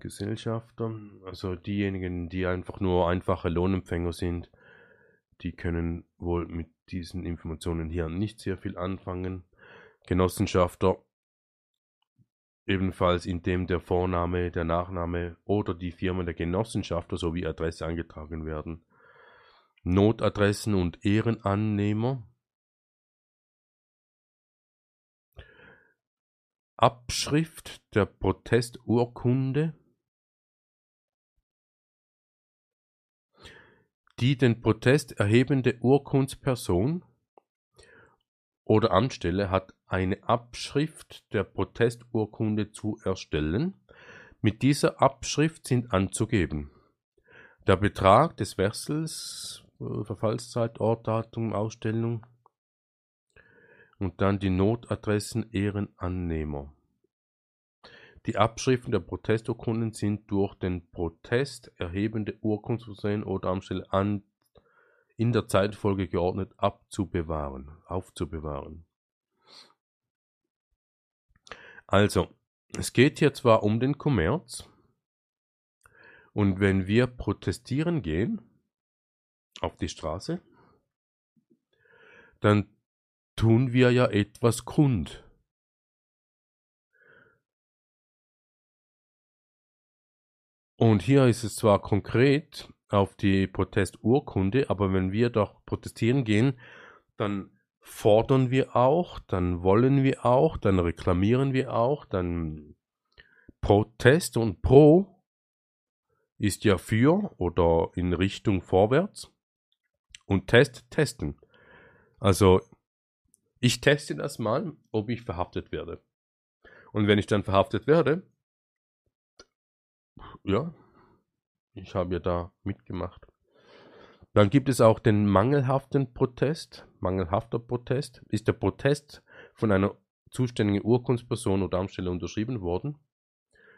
Gesellschafter, also diejenigen, die einfach nur einfache Lohnempfänger sind, die können wohl mit diesen Informationen hier nicht sehr viel anfangen. Genossenschafter ebenfalls indem der Vorname, der Nachname oder die Firma der Genossenschafter sowie Adresse eingetragen werden. Notadressen und Ehrenannehmer. Abschrift der Protesturkunde die den Protest erhebende Urkundsperson oder Amtsstelle hat eine Abschrift der Protesturkunde zu erstellen. Mit dieser Abschrift sind anzugeben der Betrag des Wechsels, äh, Verfallszeit, Ort, Datum, Ausstellung und dann die Notadressen Ehrenannehmer. Die Abschriften der Protesturkunden sind durch den Protest erhebende Urkundsversehen oder Amtsstelle an in der Zeitfolge geordnet abzubewahren, aufzubewahren. Also, es geht hier zwar um den Kommerz, und wenn wir protestieren gehen auf die Straße, dann tun wir ja etwas kund. Und hier ist es zwar konkret auf die Protesturkunde, aber wenn wir doch protestieren gehen, dann fordern wir auch, dann wollen wir auch, dann reklamieren wir auch, dann Protest und Pro ist ja für oder in Richtung vorwärts und Test testen. Also ich teste das mal, ob ich verhaftet werde. Und wenn ich dann verhaftet werde, ja, ich habe ja da mitgemacht. Dann gibt es auch den mangelhaften Protest. Mangelhafter Protest ist der Protest von einer zuständigen Urkundsperson oder Amtsstelle unterschrieben worden.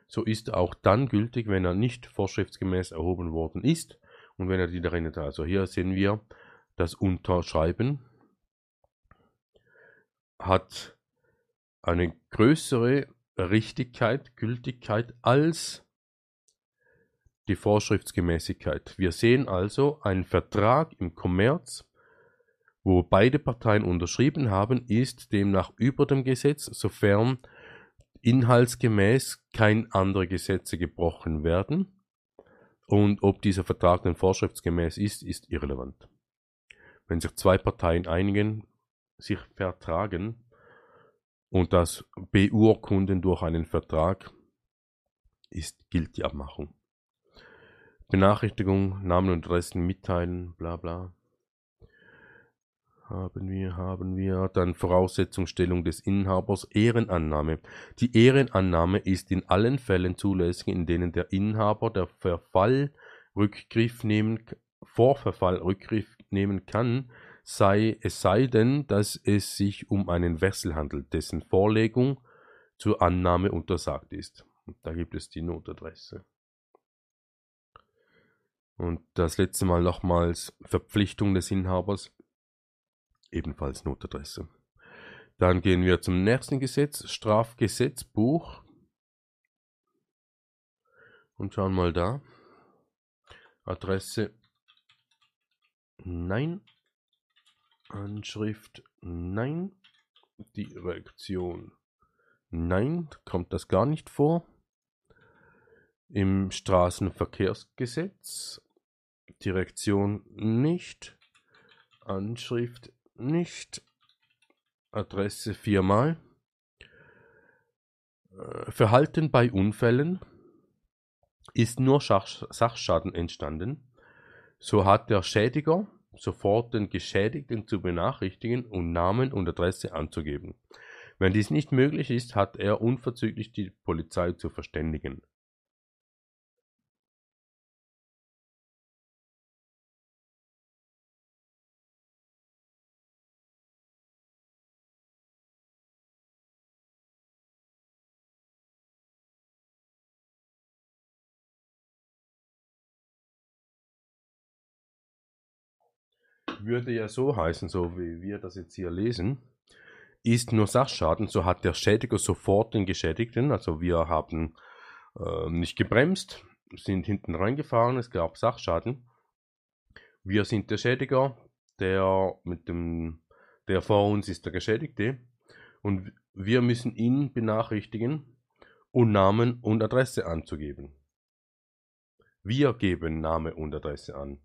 So ist auch dann gültig, wenn er nicht vorschriftsgemäß erhoben worden ist und wenn er die darin hat. Also hier sehen wir das Unterschreiben hat eine größere Richtigkeit, Gültigkeit als die Vorschriftsgemäßigkeit. Wir sehen also einen Vertrag im Kommerz, wo beide Parteien unterschrieben haben, ist demnach über dem Gesetz, sofern inhaltsgemäß kein andere Gesetze gebrochen werden. Und ob dieser Vertrag dann vorschriftsgemäß ist, ist irrelevant. Wenn sich zwei Parteien einigen, sich vertragen und das beurkunden durch einen Vertrag, ist, gilt die Abmachung. Benachrichtigung, Namen und Adressen mitteilen, bla bla. haben wir, haben wir. Dann Voraussetzungsstellung des Inhabers, Ehrenannahme. Die Ehrenannahme ist in allen Fällen zulässig, in denen der Inhaber der Verfall Rückgriff nehmen, vor Verfall Rückgriff nehmen kann, sei, es sei denn, dass es sich um einen Wechsel handelt, dessen Vorlegung zur Annahme untersagt ist. Und da gibt es die Notadresse. Und das letzte Mal nochmals Verpflichtung des Inhabers, ebenfalls Notadresse. Dann gehen wir zum nächsten Gesetz, Strafgesetzbuch. Und schauen mal da. Adresse Nein. Anschrift Nein. Direktion Nein, kommt das gar nicht vor. Im Straßenverkehrsgesetz Direktion nicht. Anschrift nicht. Adresse viermal. Äh, Verhalten bei Unfällen ist nur Sachschaden entstanden, so hat der Schädiger sofort den Geschädigten zu benachrichtigen und Namen und Adresse anzugeben. Wenn dies nicht möglich ist, hat er unverzüglich die Polizei zu verständigen. Würde ja so heißen, so wie wir das jetzt hier lesen, ist nur Sachschaden, so hat der Schädiger sofort den Geschädigten, also wir haben äh, nicht gebremst, sind hinten reingefahren, es gab Sachschaden. Wir sind der Schädiger, der mit dem, der vor uns ist der Geschädigte und wir müssen ihn benachrichtigen und Namen und Adresse anzugeben. Wir geben Name und Adresse an.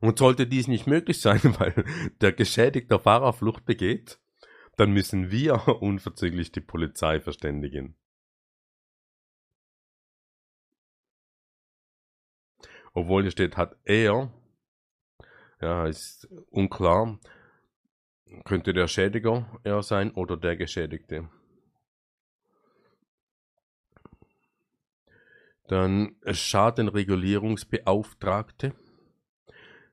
Und sollte dies nicht möglich sein, weil der geschädigte Fahrer Flucht begeht, dann müssen wir unverzüglich die Polizei verständigen. Obwohl hier steht, hat er, ja, ist unklar, könnte der Schädiger er sein oder der Geschädigte. Dann Schadenregulierungsbeauftragte.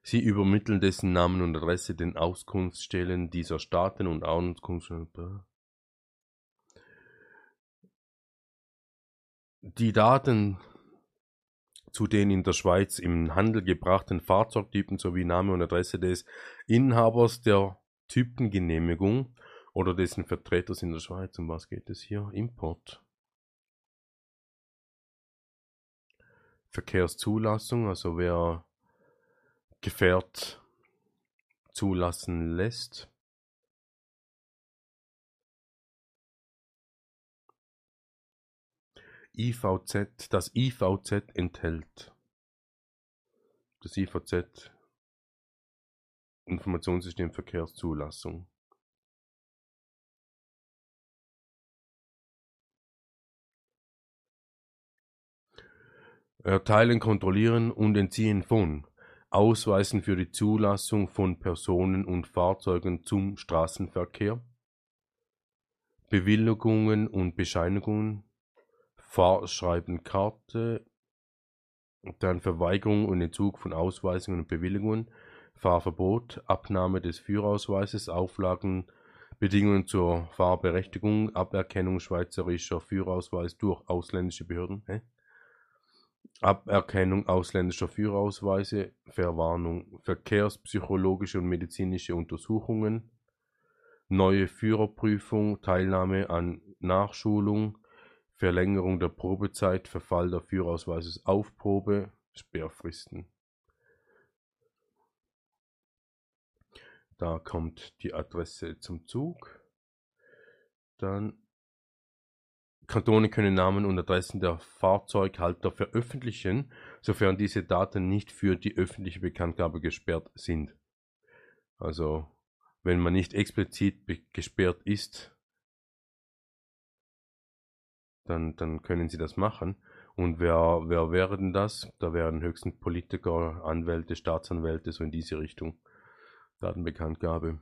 Sie übermitteln dessen Namen und Adresse den Auskunftsstellen dieser Staaten und Auskunftsstellen. Die Daten zu den in der Schweiz im Handel gebrachten Fahrzeugtypen sowie Name und Adresse des Inhabers der Typengenehmigung oder dessen Vertreters in der Schweiz. Um was geht es hier? Import. Verkehrszulassung, also wer Gefährt zulassen lässt. IVZ, das IVZ enthält das IVZ Informationssystem Verkehrszulassung. Erteilen, kontrollieren und entziehen von Ausweisen für die Zulassung von Personen und Fahrzeugen zum Straßenverkehr, Bewilligungen und Bescheinigungen, Fahrschreiben, Karte, dann Verweigerung und Entzug von Ausweisungen und Bewilligungen, Fahrverbot, Abnahme des Führerausweises, Auflagen, Bedingungen zur Fahrberechtigung, Aberkennung schweizerischer Führerausweis durch ausländische Behörden. Hä? Aberkennung ausländischer Führerausweise, Verwarnung, verkehrspsychologische und medizinische Untersuchungen, neue Führerprüfung, Teilnahme an Nachschulung, Verlängerung der Probezeit, Verfall der Führerausweises auf Probe, Sperrfristen. Da kommt die Adresse zum Zug. Dann Kantone können Namen und Adressen der Fahrzeughalter veröffentlichen, sofern diese Daten nicht für die öffentliche Bekanntgabe gesperrt sind. Also, wenn man nicht explizit gesperrt ist, dann, dann können sie das machen. Und wer, wer wäre denn das? Da wären höchstens Politiker, Anwälte, Staatsanwälte, so in diese Richtung. Datenbekanntgabe.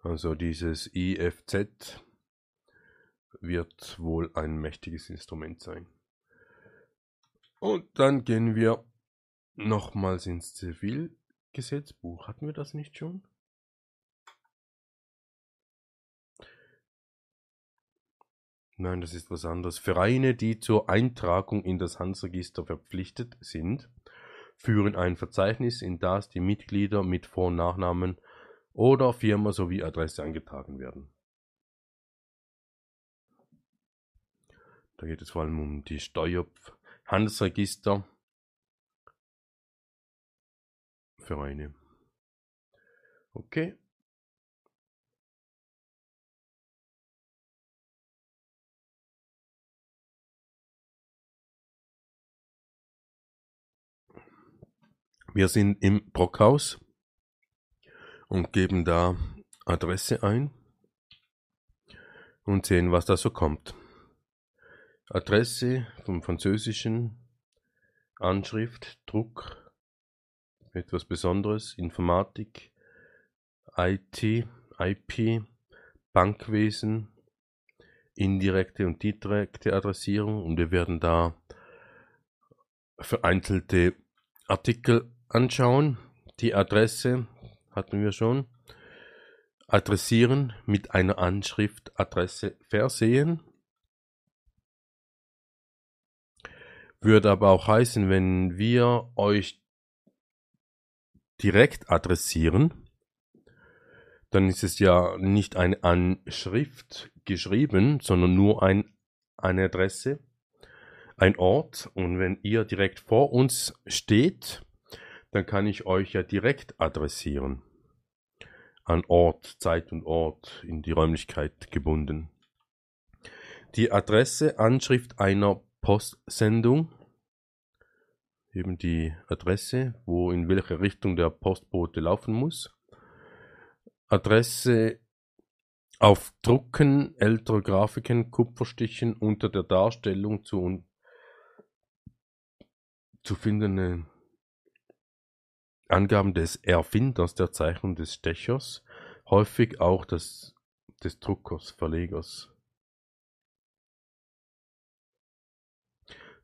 Also dieses IFZ wird wohl ein mächtiges Instrument sein. Und dann gehen wir nochmals ins Zivilgesetzbuch. Hatten wir das nicht schon? Nein, das ist was anderes. Vereine, die zur Eintragung in das Handelsregister verpflichtet sind, führen ein Verzeichnis, in das die Mitglieder mit Vor- und Nachnamen oder Firma sowie Adresse eingetragen werden. Da geht es vor allem um die Steuer, Handelsregister, Vereine. Okay. Wir sind im Brockhaus und geben da Adresse ein und sehen, was da so kommt. Adresse vom französischen Anschrift, Druck, etwas Besonderes, Informatik, IT, IP, Bankwesen, indirekte und direkte Adressierung und wir werden da vereinzelte Artikel anschauen. Die Adresse hatten wir schon. Adressieren mit einer Anschrift Adresse versehen. Würde aber auch heißen, wenn wir euch direkt adressieren, dann ist es ja nicht eine Anschrift geschrieben, sondern nur ein, eine Adresse, ein Ort. Und wenn ihr direkt vor uns steht, dann kann ich euch ja direkt adressieren. An Ort, Zeit und Ort in die Räumlichkeit gebunden. Die Adresse, Anschrift einer Postsendung, eben die Adresse, wo in welche Richtung der Postbote laufen muss. Adresse auf Drucken älterer Grafiken, Kupferstichen unter der Darstellung zu, zu findende Angaben des Erfinders der Zeichnung des Stechers, häufig auch des, des Druckers, Verlegers.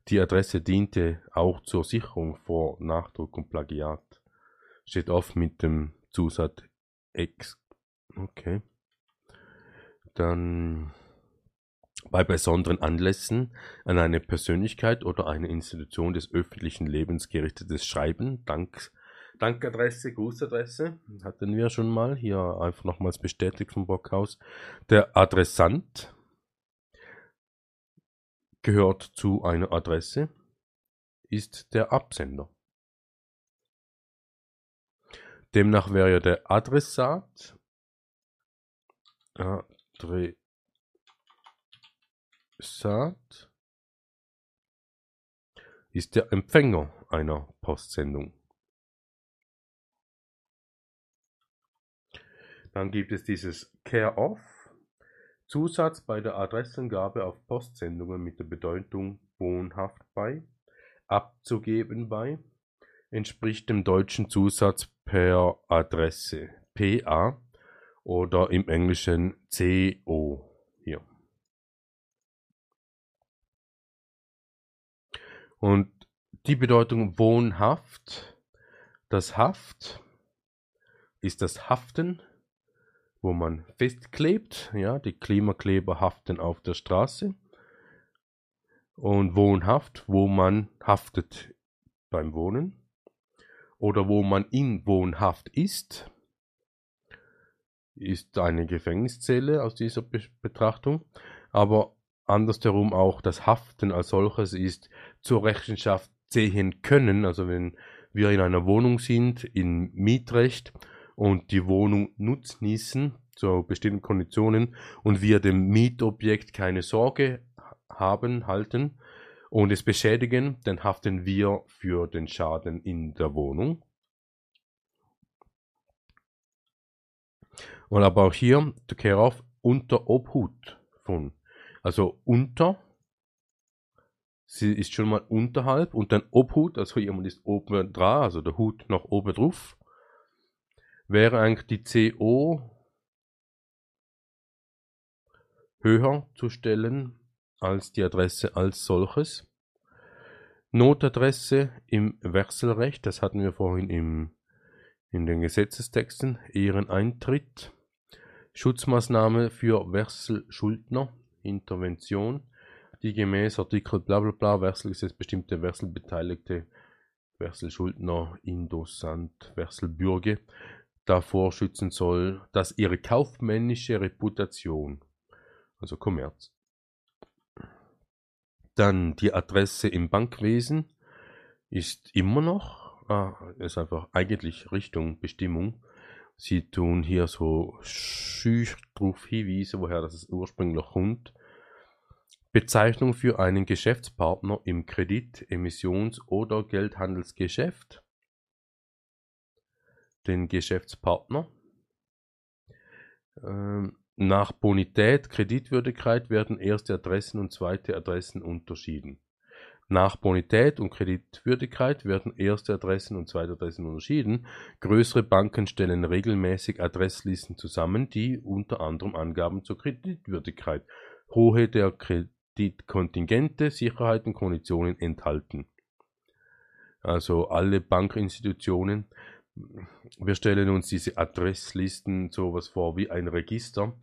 Die Adresse diente auch zur Sicherung vor Nachdruck und Plagiat. Steht oft mit dem Zusatz X. Okay. Dann bei besonderen Anlässen an eine Persönlichkeit oder eine Institution des öffentlichen Lebens gerichtetes Schreiben, Dank, Dankadresse, Grußadresse, hatten wir schon mal, hier einfach nochmals bestätigt vom Bockhaus. Der Adressant gehört zu einer Adresse, ist der Absender. Demnach wäre ja der Adressat Adressat ist der Empfänger einer Postsendung. Dann gibt es dieses Care-Off, Zusatz bei der Adressangabe auf Postsendungen mit der Bedeutung wohnhaft bei, abzugeben bei, entspricht dem deutschen Zusatz per Adresse PA oder im Englischen CO hier. Und die Bedeutung wohnhaft, das Haft ist das Haften wo man festklebt. Ja, die Klimakleber haften auf der Straße. Und wohnhaft, wo man haftet beim Wohnen. Oder wo man in Wohnhaft ist, ist eine Gefängniszelle aus dieser Be Betrachtung. Aber andersherum auch das Haften als solches ist zur Rechenschaft ziehen können. Also wenn wir in einer Wohnung sind, in Mietrecht und die Wohnung nutznießen zu bestimmten Konditionen und wir dem Mietobjekt keine Sorge haben, halten und es beschädigen, dann haften wir für den Schaden in der Wohnung. Und aber auch hier, der care of unter Obhut von. Also unter sie ist schon mal unterhalb und dann Obhut, also jemand ist oben dran, also der Hut noch oben drauf, wäre eigentlich die CO höher zu stellen als die Adresse als solches. Notadresse im Wechselrecht, das hatten wir vorhin im, in den Gesetzestexten, Ehreneintritt, Schutzmaßnahme für Wechselschuldner, Intervention, die gemäß Artikel bla bla bla Wechselgesetz bestimmte Wechselbeteiligte, Wechselschuldner, Indossant, Wechselbürger davor schützen soll, dass ihre kaufmännische Reputation, also Kommerz, dann die Adresse im Bankwesen ist immer noch, ah, ist einfach eigentlich Richtung Bestimmung. Sie tun hier so schüch drauf hinweisen, woher das ursprünglich kommt. Bezeichnung für einen Geschäftspartner im Kredit-, Emissions- oder Geldhandelsgeschäft. Den Geschäftspartner. Ähm, nach Bonität, Kreditwürdigkeit werden erste Adressen und zweite Adressen unterschieden. Nach Bonität und Kreditwürdigkeit werden erste Adressen und zweite Adressen unterschieden. Größere Banken stellen regelmäßig Adresslisten zusammen, die unter anderem Angaben zur Kreditwürdigkeit, Hohe der Kreditkontingente, Sicherheiten, Konditionen enthalten. Also alle Bankinstitutionen wir stellen uns diese Adresslisten sowas vor wie ein Register,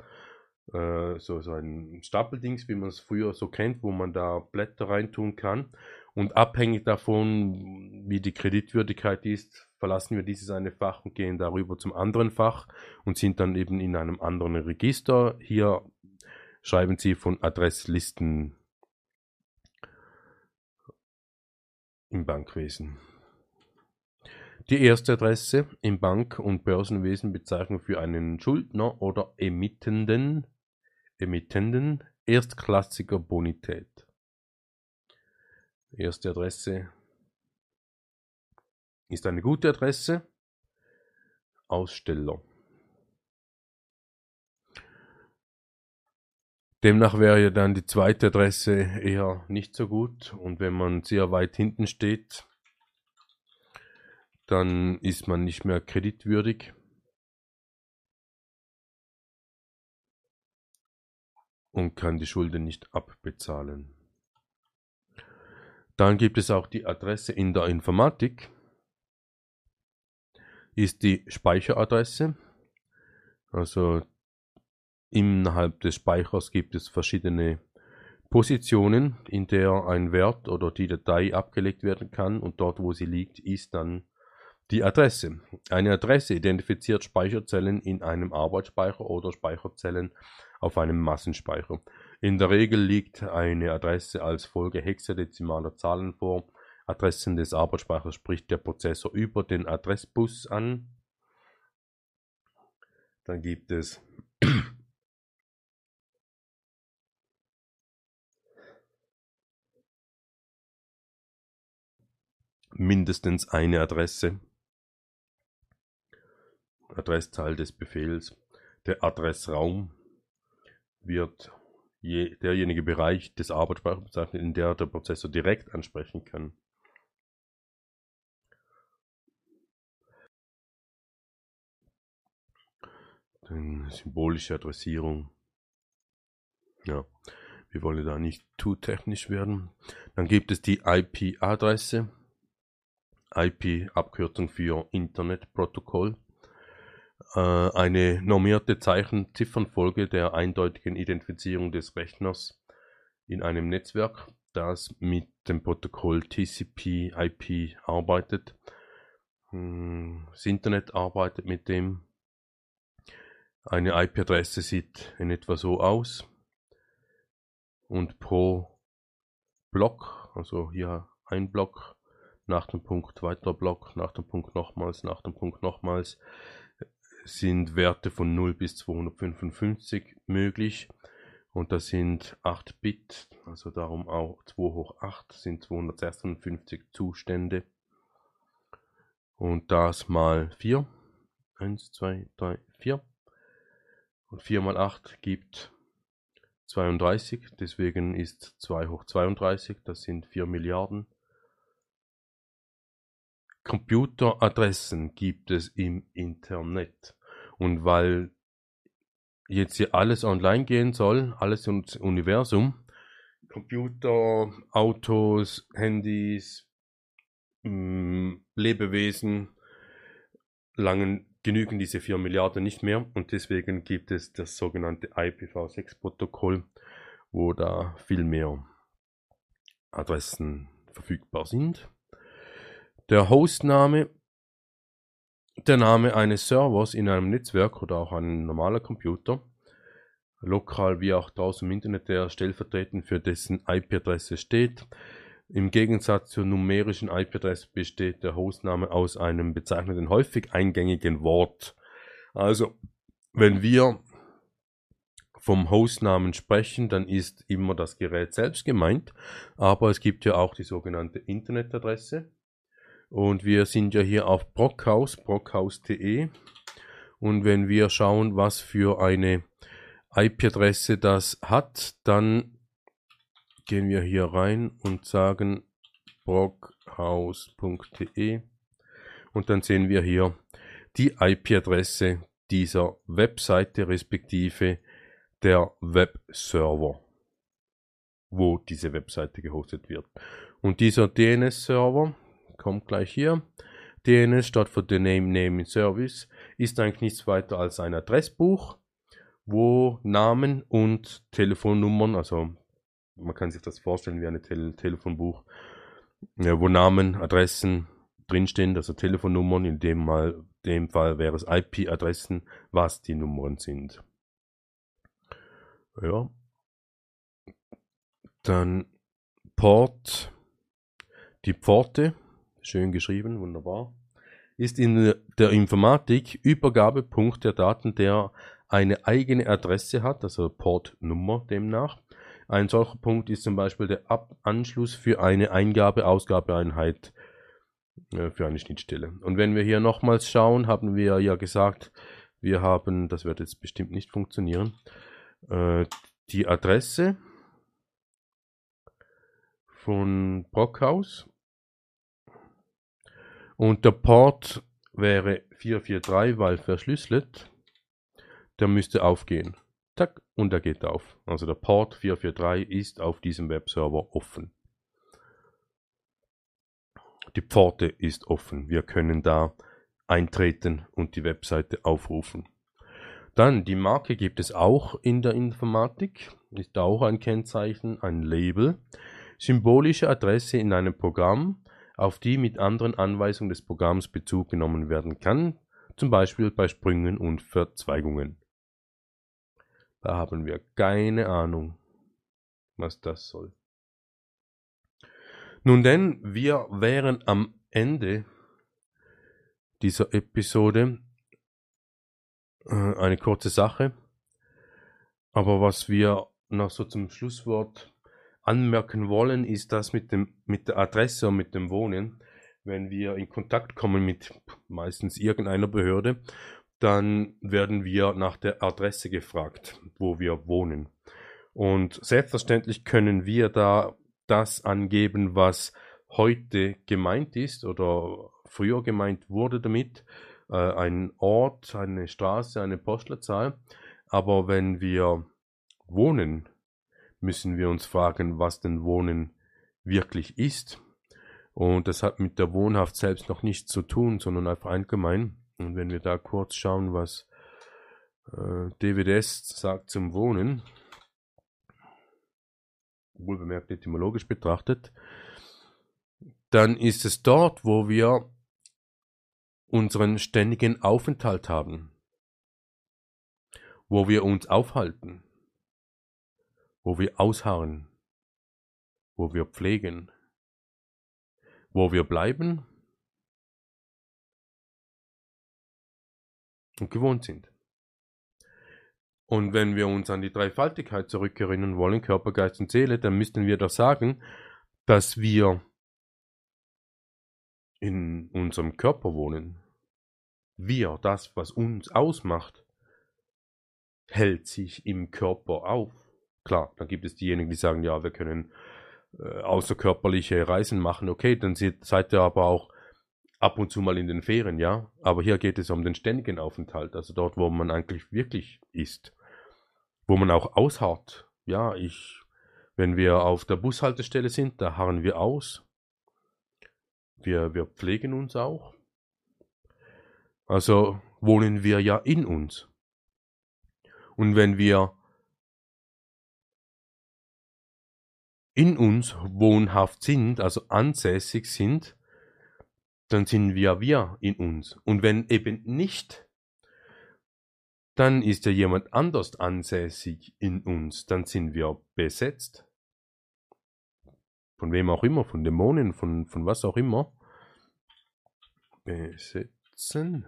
äh, so, so ein Stapeldings, wie man es früher so kennt, wo man da Blätter reintun kann. Und abhängig davon, wie die Kreditwürdigkeit ist, verlassen wir dieses eine Fach und gehen darüber zum anderen Fach und sind dann eben in einem anderen Register. Hier schreiben Sie von Adresslisten im Bankwesen. Die erste Adresse im Bank- und Börsenwesen Bezeichnung für einen Schuldner oder Emittenden, Emittenden erstklassiger Bonität. Erste Adresse ist eine gute Adresse. Aussteller. Demnach wäre ja dann die zweite Adresse eher nicht so gut und wenn man sehr weit hinten steht, dann ist man nicht mehr kreditwürdig. und kann die Schulden nicht abbezahlen. Dann gibt es auch die Adresse in der Informatik. Ist die Speicheradresse. Also innerhalb des Speichers gibt es verschiedene Positionen, in der ein Wert oder die Datei abgelegt werden kann und dort, wo sie liegt, ist dann die Adresse. Eine Adresse identifiziert Speicherzellen in einem Arbeitsspeicher oder Speicherzellen auf einem Massenspeicher. In der Regel liegt eine Adresse als Folge hexadezimaler Zahlen vor. Adressen des Arbeitsspeichers spricht der Prozessor über den Adressbus an. Dann gibt es mindestens eine Adresse Adresszahl des Befehls. Der Adressraum wird je, derjenige Bereich des Arbeitsspeichers bezeichnet, in der der Prozessor direkt ansprechen kann. Dann symbolische Adressierung. Ja, wir wollen da nicht zu technisch werden. Dann gibt es die IP-Adresse. IP Abkürzung für Internetprotokoll. Äh, eine normierte Zeichen-Ziffernfolge der eindeutigen Identifizierung des Rechners in einem Netzwerk, das mit dem Protokoll TCP/IP arbeitet. Hm, das Internet arbeitet mit dem. Eine IP-Adresse sieht in etwa so aus. Und pro Block, also hier ein Block, nach dem Punkt weiter Block, nach dem Punkt nochmals, nach dem Punkt nochmals, sind Werte von 0 bis 255 möglich. Und das sind 8 Bit, also darum auch 2 hoch 8 sind 256 Zustände. Und das mal 4. 1, 2, 3, 4. Und 4 mal 8 gibt 32, deswegen ist 2 hoch 32, das sind 4 Milliarden. Computeradressen gibt es im Internet. Und weil jetzt hier alles online gehen soll, alles ins Universum, Computer, Autos, Handys, mm, Lebewesen, langen genügen diese 4 Milliarden nicht mehr und deswegen gibt es das sogenannte IPv6-Protokoll, wo da viel mehr Adressen verfügbar sind. Der Hostname, der Name eines Servers in einem Netzwerk oder auch ein normaler Computer, lokal wie auch draußen im Internet, der stellvertretend für dessen IP-Adresse steht. Im Gegensatz zur numerischen IP-Adresse besteht der Hostname aus einem bezeichneten häufig eingängigen Wort. Also, wenn wir vom Hostnamen sprechen, dann ist immer das Gerät selbst gemeint, aber es gibt ja auch die sogenannte Internetadresse. Und wir sind ja hier auf Brockhaus, brockhaus.de. Und wenn wir schauen, was für eine IP-Adresse das hat, dann gehen wir hier rein und sagen brockhaus.de und dann sehen wir hier die IP-Adresse dieser Webseite respektive der Webserver, wo diese Webseite gehostet wird. Und dieser DNS-Server kommt gleich hier. DNS statt für The Name Name Service ist eigentlich nichts weiter als ein Adressbuch, wo Namen und Telefonnummern, also man kann sich das vorstellen wie ein Te Telefonbuch, ja, wo Namen, Adressen drinstehen, also Telefonnummern, in dem, Mal, dem Fall wäre es IP-Adressen, was die Nummern sind. Ja. Dann Port, die Pforte, schön geschrieben, wunderbar, ist in der Informatik Übergabepunkt der Daten, der eine eigene Adresse hat, also Portnummer demnach, ein solcher Punkt ist zum Beispiel der Ab Anschluss für eine Eingabe-Ausgabeeinheit äh, für eine Schnittstelle. Und wenn wir hier nochmals schauen, haben wir ja gesagt, wir haben, das wird jetzt bestimmt nicht funktionieren, äh, die Adresse von Brockhaus und der Port wäre 443, weil verschlüsselt. Der müsste aufgehen. Zack, und er geht auf. Also der Port 443 ist auf diesem Webserver offen. Die Pforte ist offen. Wir können da eintreten und die Webseite aufrufen. Dann die Marke gibt es auch in der Informatik, ist auch ein Kennzeichen, ein Label. Symbolische Adresse in einem Programm, auf die mit anderen Anweisungen des Programms Bezug genommen werden kann, zum Beispiel bei Sprüngen und Verzweigungen. Da haben wir keine Ahnung, was das soll. Nun denn, wir wären am Ende dieser Episode äh, eine kurze Sache. Aber was wir noch so zum Schlusswort anmerken wollen, ist das mit, dem, mit der Adresse und mit dem Wohnen. Wenn wir in Kontakt kommen mit meistens irgendeiner Behörde dann werden wir nach der Adresse gefragt, wo wir wohnen. Und selbstverständlich können wir da das angeben, was heute gemeint ist oder früher gemeint wurde damit. Äh, ein Ort, eine Straße, eine Postleitzahl. Aber wenn wir wohnen, müssen wir uns fragen, was denn Wohnen wirklich ist. Und das hat mit der Wohnhaft selbst noch nichts zu tun, sondern einfach allgemein. Und wenn wir da kurz schauen, was äh, DWDS sagt zum Wohnen, wohlbemerkt etymologisch betrachtet, dann ist es dort, wo wir unseren ständigen Aufenthalt haben, wo wir uns aufhalten, wo wir ausharren, wo wir pflegen, wo wir bleiben und gewohnt sind. Und wenn wir uns an die Dreifaltigkeit zurückerinnern wollen, Körper, Geist und Seele, dann müssten wir doch sagen, dass wir in unserem Körper wohnen. Wir, das, was uns ausmacht, hält sich im Körper auf. Klar, dann gibt es diejenigen, die sagen, ja, wir können äh, außerkörperliche Reisen machen. Okay, dann seid ihr aber auch ab und zu mal in den Ferien, ja. Aber hier geht es um den ständigen Aufenthalt, also dort, wo man eigentlich wirklich ist, wo man auch ausharrt. Ja, ich, wenn wir auf der Bushaltestelle sind, da harren wir aus. Wir, wir pflegen uns auch. Also wohnen wir ja in uns. Und wenn wir in uns wohnhaft sind, also ansässig sind, dann sind wir wir in uns. Und wenn eben nicht, dann ist ja jemand anders ansässig in uns, dann sind wir besetzt. Von wem auch immer, von Dämonen, von, von was auch immer. Besetzen.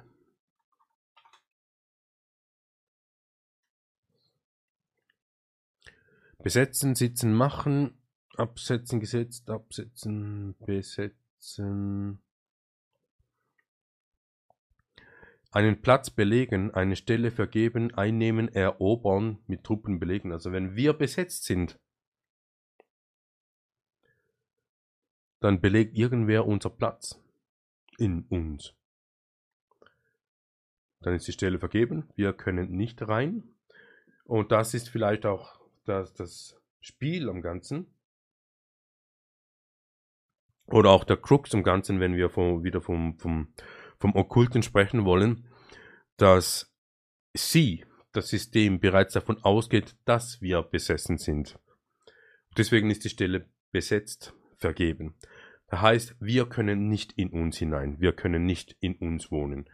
Besetzen, sitzen, machen, absetzen, gesetzt, absetzen, besetzen. einen Platz belegen, eine Stelle vergeben, einnehmen, erobern, mit Truppen belegen. Also wenn wir besetzt sind, dann belegt irgendwer unser Platz in uns. Dann ist die Stelle vergeben, wir können nicht rein. Und das ist vielleicht auch das, das Spiel am Ganzen. Oder auch der Krux am Ganzen, wenn wir vom, wieder vom, vom vom Okkulten sprechen wollen, dass sie, das System, bereits davon ausgeht, dass wir besessen sind. Deswegen ist die Stelle besetzt, vergeben. Das heißt, wir können nicht in uns hinein, wir können nicht in uns wohnen.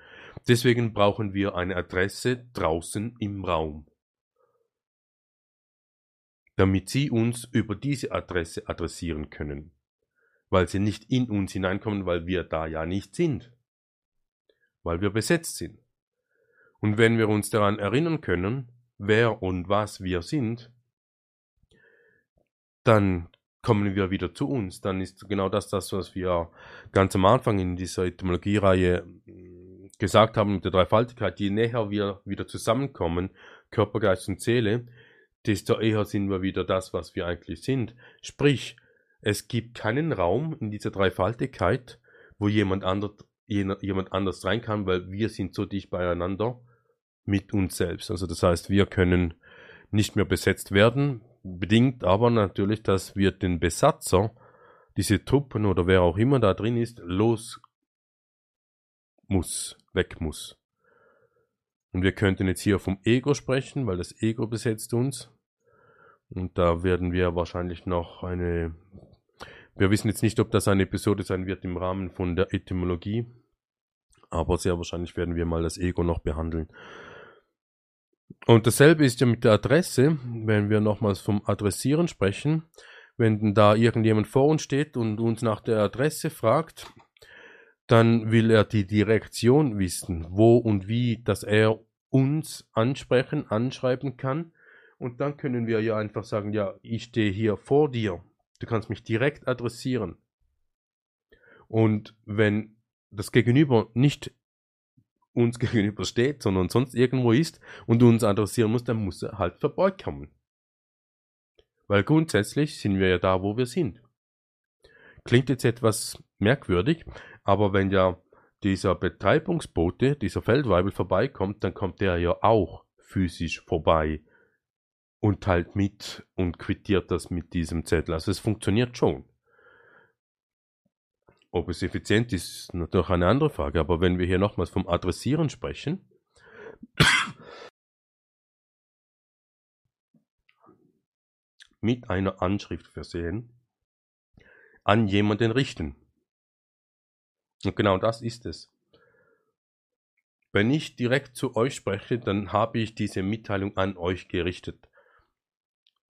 Deswegen brauchen wir eine Adresse draußen im Raum, damit sie uns über diese Adresse adressieren können, weil sie nicht in uns hineinkommen, weil wir da ja nicht sind weil wir besetzt sind. Und wenn wir uns daran erinnern können, wer und was wir sind, dann kommen wir wieder zu uns. Dann ist genau das das, was wir ganz am Anfang in dieser Etymologiereihe mm, gesagt haben mit der Dreifaltigkeit. Je näher wir wieder zusammenkommen, Körper, Geist und Seele, desto eher sind wir wieder das, was wir eigentlich sind. Sprich, es gibt keinen Raum in dieser Dreifaltigkeit, wo jemand anderes jemand anders rein kann, weil wir sind so dicht beieinander mit uns selbst. Also das heißt, wir können nicht mehr besetzt werden, bedingt aber natürlich, dass wir den Besatzer, diese Truppen oder wer auch immer da drin ist, los muss, weg muss. Und wir könnten jetzt hier vom Ego sprechen, weil das Ego besetzt uns. Und da werden wir wahrscheinlich noch eine wir wissen jetzt nicht, ob das eine Episode sein wird im Rahmen von der Etymologie, aber sehr wahrscheinlich werden wir mal das Ego noch behandeln. Und dasselbe ist ja mit der Adresse, wenn wir nochmals vom Adressieren sprechen. Wenn da irgendjemand vor uns steht und uns nach der Adresse fragt, dann will er die Direktion wissen, wo und wie, dass er uns ansprechen, anschreiben kann. Und dann können wir ja einfach sagen, ja, ich stehe hier vor dir Du kannst mich direkt adressieren. Und wenn das Gegenüber nicht uns gegenüber steht, sondern sonst irgendwo ist und du uns adressieren musst, dann muss er halt vorbeikommen. Weil grundsätzlich sind wir ja da, wo wir sind. Klingt jetzt etwas merkwürdig, aber wenn ja dieser Betreibungsbote, dieser Feldweibel vorbeikommt, dann kommt der ja auch physisch vorbei und teilt mit und quittiert das mit diesem Zettel. Also es funktioniert schon. Ob es effizient ist, ist natürlich eine andere Frage, aber wenn wir hier nochmals vom Adressieren sprechen, mit einer Anschrift versehen, an jemanden richten. Und genau das ist es. Wenn ich direkt zu euch spreche, dann habe ich diese Mitteilung an euch gerichtet.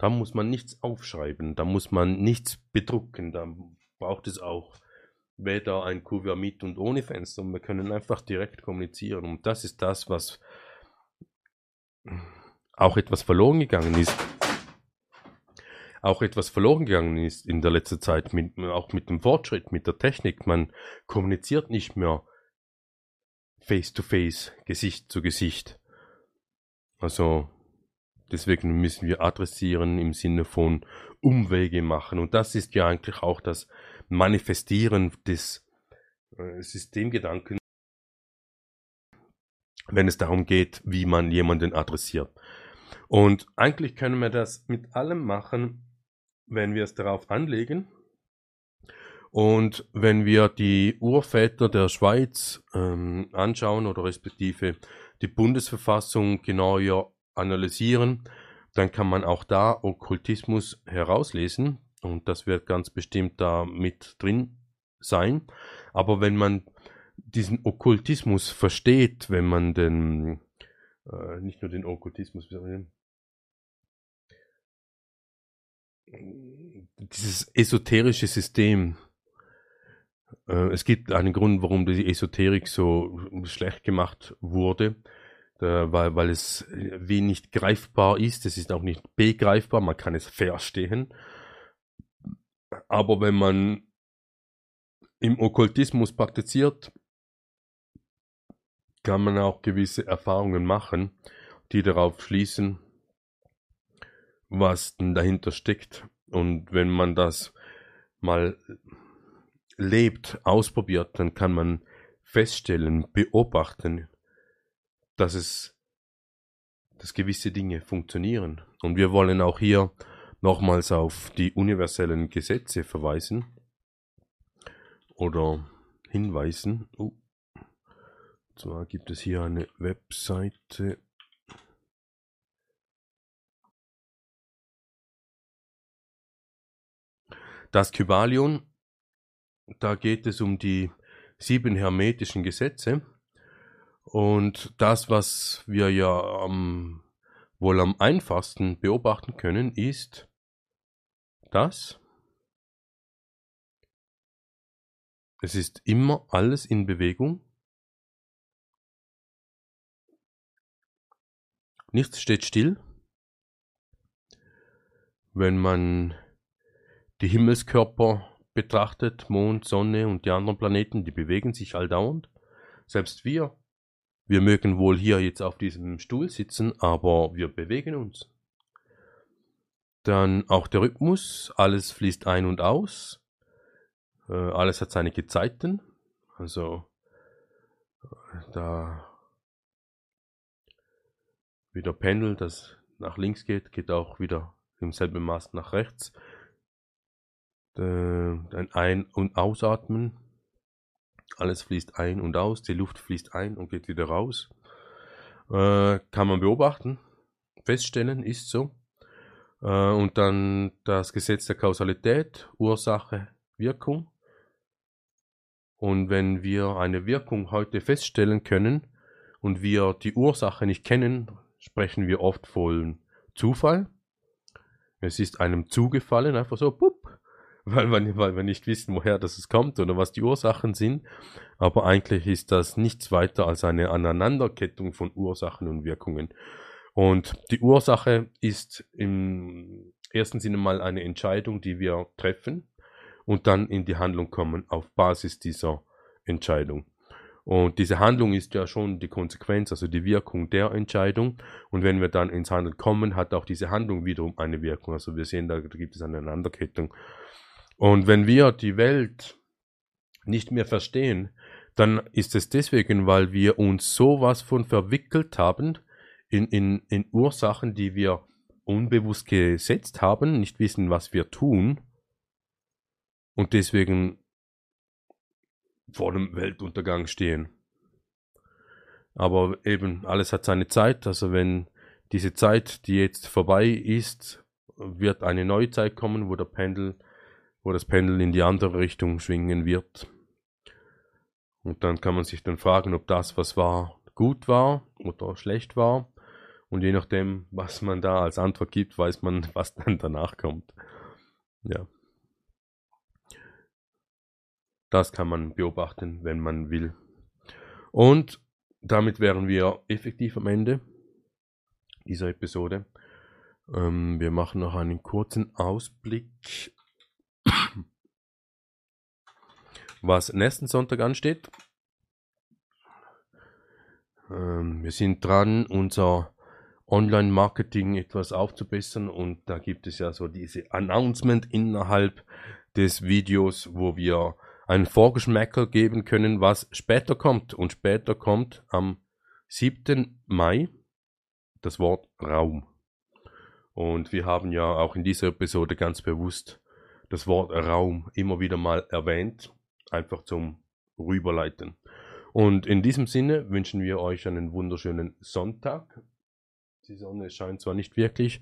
Da muss man nichts aufschreiben, da muss man nichts bedrucken, da braucht es auch weder ein Kuvert mit und ohne Fenster. Wir können einfach direkt kommunizieren. Und das ist das, was auch etwas verloren gegangen ist. Auch etwas verloren gegangen ist in der letzten Zeit, mit, auch mit dem Fortschritt, mit der Technik. Man kommuniziert nicht mehr face to face, Gesicht zu Gesicht. Also deswegen müssen wir adressieren im Sinne von Umwege machen. Und das ist ja eigentlich auch das Manifestieren des äh, Systemgedanken, wenn es darum geht, wie man jemanden adressiert. Und eigentlich können wir das mit allem machen, wenn wir es darauf anlegen. Und wenn wir die Urväter der Schweiz ähm, anschauen oder respektive die Bundesverfassung genauer analysieren, dann kann man auch da Okkultismus herauslesen und das wird ganz bestimmt da mit drin sein. Aber wenn man diesen Okkultismus versteht, wenn man den, äh, nicht nur den Okkultismus, dieses esoterische System. Äh, es gibt einen Grund, warum die Esoterik so schlecht gemacht wurde, weil, weil es wenig greifbar ist. Es ist auch nicht begreifbar, man kann es verstehen. Aber wenn man im Okkultismus praktiziert, kann man auch gewisse Erfahrungen machen, die darauf schließen, was denn dahinter steckt. Und wenn man das mal lebt, ausprobiert, dann kann man feststellen, beobachten, dass es, dass gewisse Dinge funktionieren. Und wir wollen auch hier nochmals auf die universellen Gesetze verweisen oder hinweisen. Uh. Und zwar gibt es hier eine Webseite Das Kybalion, da geht es um die sieben hermetischen Gesetze. Und das, was wir ja am, wohl am einfachsten beobachten können, ist das. Es ist immer alles in Bewegung. Nichts steht still. Wenn man die Himmelskörper betrachtet, Mond, Sonne und die anderen Planeten, die bewegen sich alldauernd. Selbst wir, wir mögen wohl hier jetzt auf diesem Stuhl sitzen, aber wir bewegen uns. Dann auch der Rhythmus, alles fließt ein und aus, äh, alles hat seine Gezeiten, also äh, da wieder Pendel, das nach links geht, geht auch wieder im selben Maß nach rechts ein Ein- und Ausatmen. Alles fließt ein und aus, die Luft fließt ein und geht wieder raus. Äh, kann man beobachten, feststellen, ist so. Äh, und dann das Gesetz der Kausalität, Ursache, Wirkung. Und wenn wir eine Wirkung heute feststellen können und wir die Ursache nicht kennen, sprechen wir oft von Zufall. Es ist einem zugefallen, einfach so, pup, weil, man, weil wir nicht wissen, woher das kommt oder was die Ursachen sind. Aber eigentlich ist das nichts weiter als eine Aneinanderkettung von Ursachen und Wirkungen. Und die Ursache ist im ersten Sinne mal eine Entscheidung, die wir treffen und dann in die Handlung kommen auf Basis dieser Entscheidung. Und diese Handlung ist ja schon die Konsequenz, also die Wirkung der Entscheidung. Und wenn wir dann ins Handeln kommen, hat auch diese Handlung wiederum eine Wirkung. Also wir sehen, da gibt es eine Aneinanderkettung. Und wenn wir die Welt nicht mehr verstehen, dann ist es deswegen, weil wir uns sowas von verwickelt haben in, in, in Ursachen, die wir unbewusst gesetzt haben, nicht wissen, was wir tun und deswegen vor dem Weltuntergang stehen. Aber eben, alles hat seine Zeit, also wenn diese Zeit, die jetzt vorbei ist, wird eine neue Zeit kommen, wo der Pendel wo das Pendel in die andere Richtung schwingen wird. Und dann kann man sich dann fragen, ob das, was war, gut war oder schlecht war. Und je nachdem, was man da als Antwort gibt, weiß man, was dann danach kommt. Ja. Das kann man beobachten, wenn man will. Und damit wären wir effektiv am Ende dieser Episode. Ähm, wir machen noch einen kurzen Ausblick was nächsten Sonntag ansteht. Ähm, wir sind dran, unser Online-Marketing etwas aufzubessern und da gibt es ja so diese Announcement innerhalb des Videos, wo wir einen Vorgeschmäcker geben können, was später kommt. Und später kommt am 7. Mai das Wort Raum. Und wir haben ja auch in dieser Episode ganz bewusst das Wort Raum immer wieder mal erwähnt, einfach zum Rüberleiten. Und in diesem Sinne wünschen wir euch einen wunderschönen Sonntag. Die Sonne scheint zwar nicht wirklich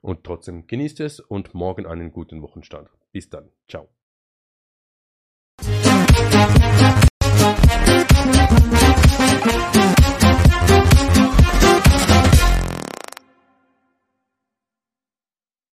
und trotzdem genießt es und morgen einen guten Wochenstand. Bis dann. Ciao.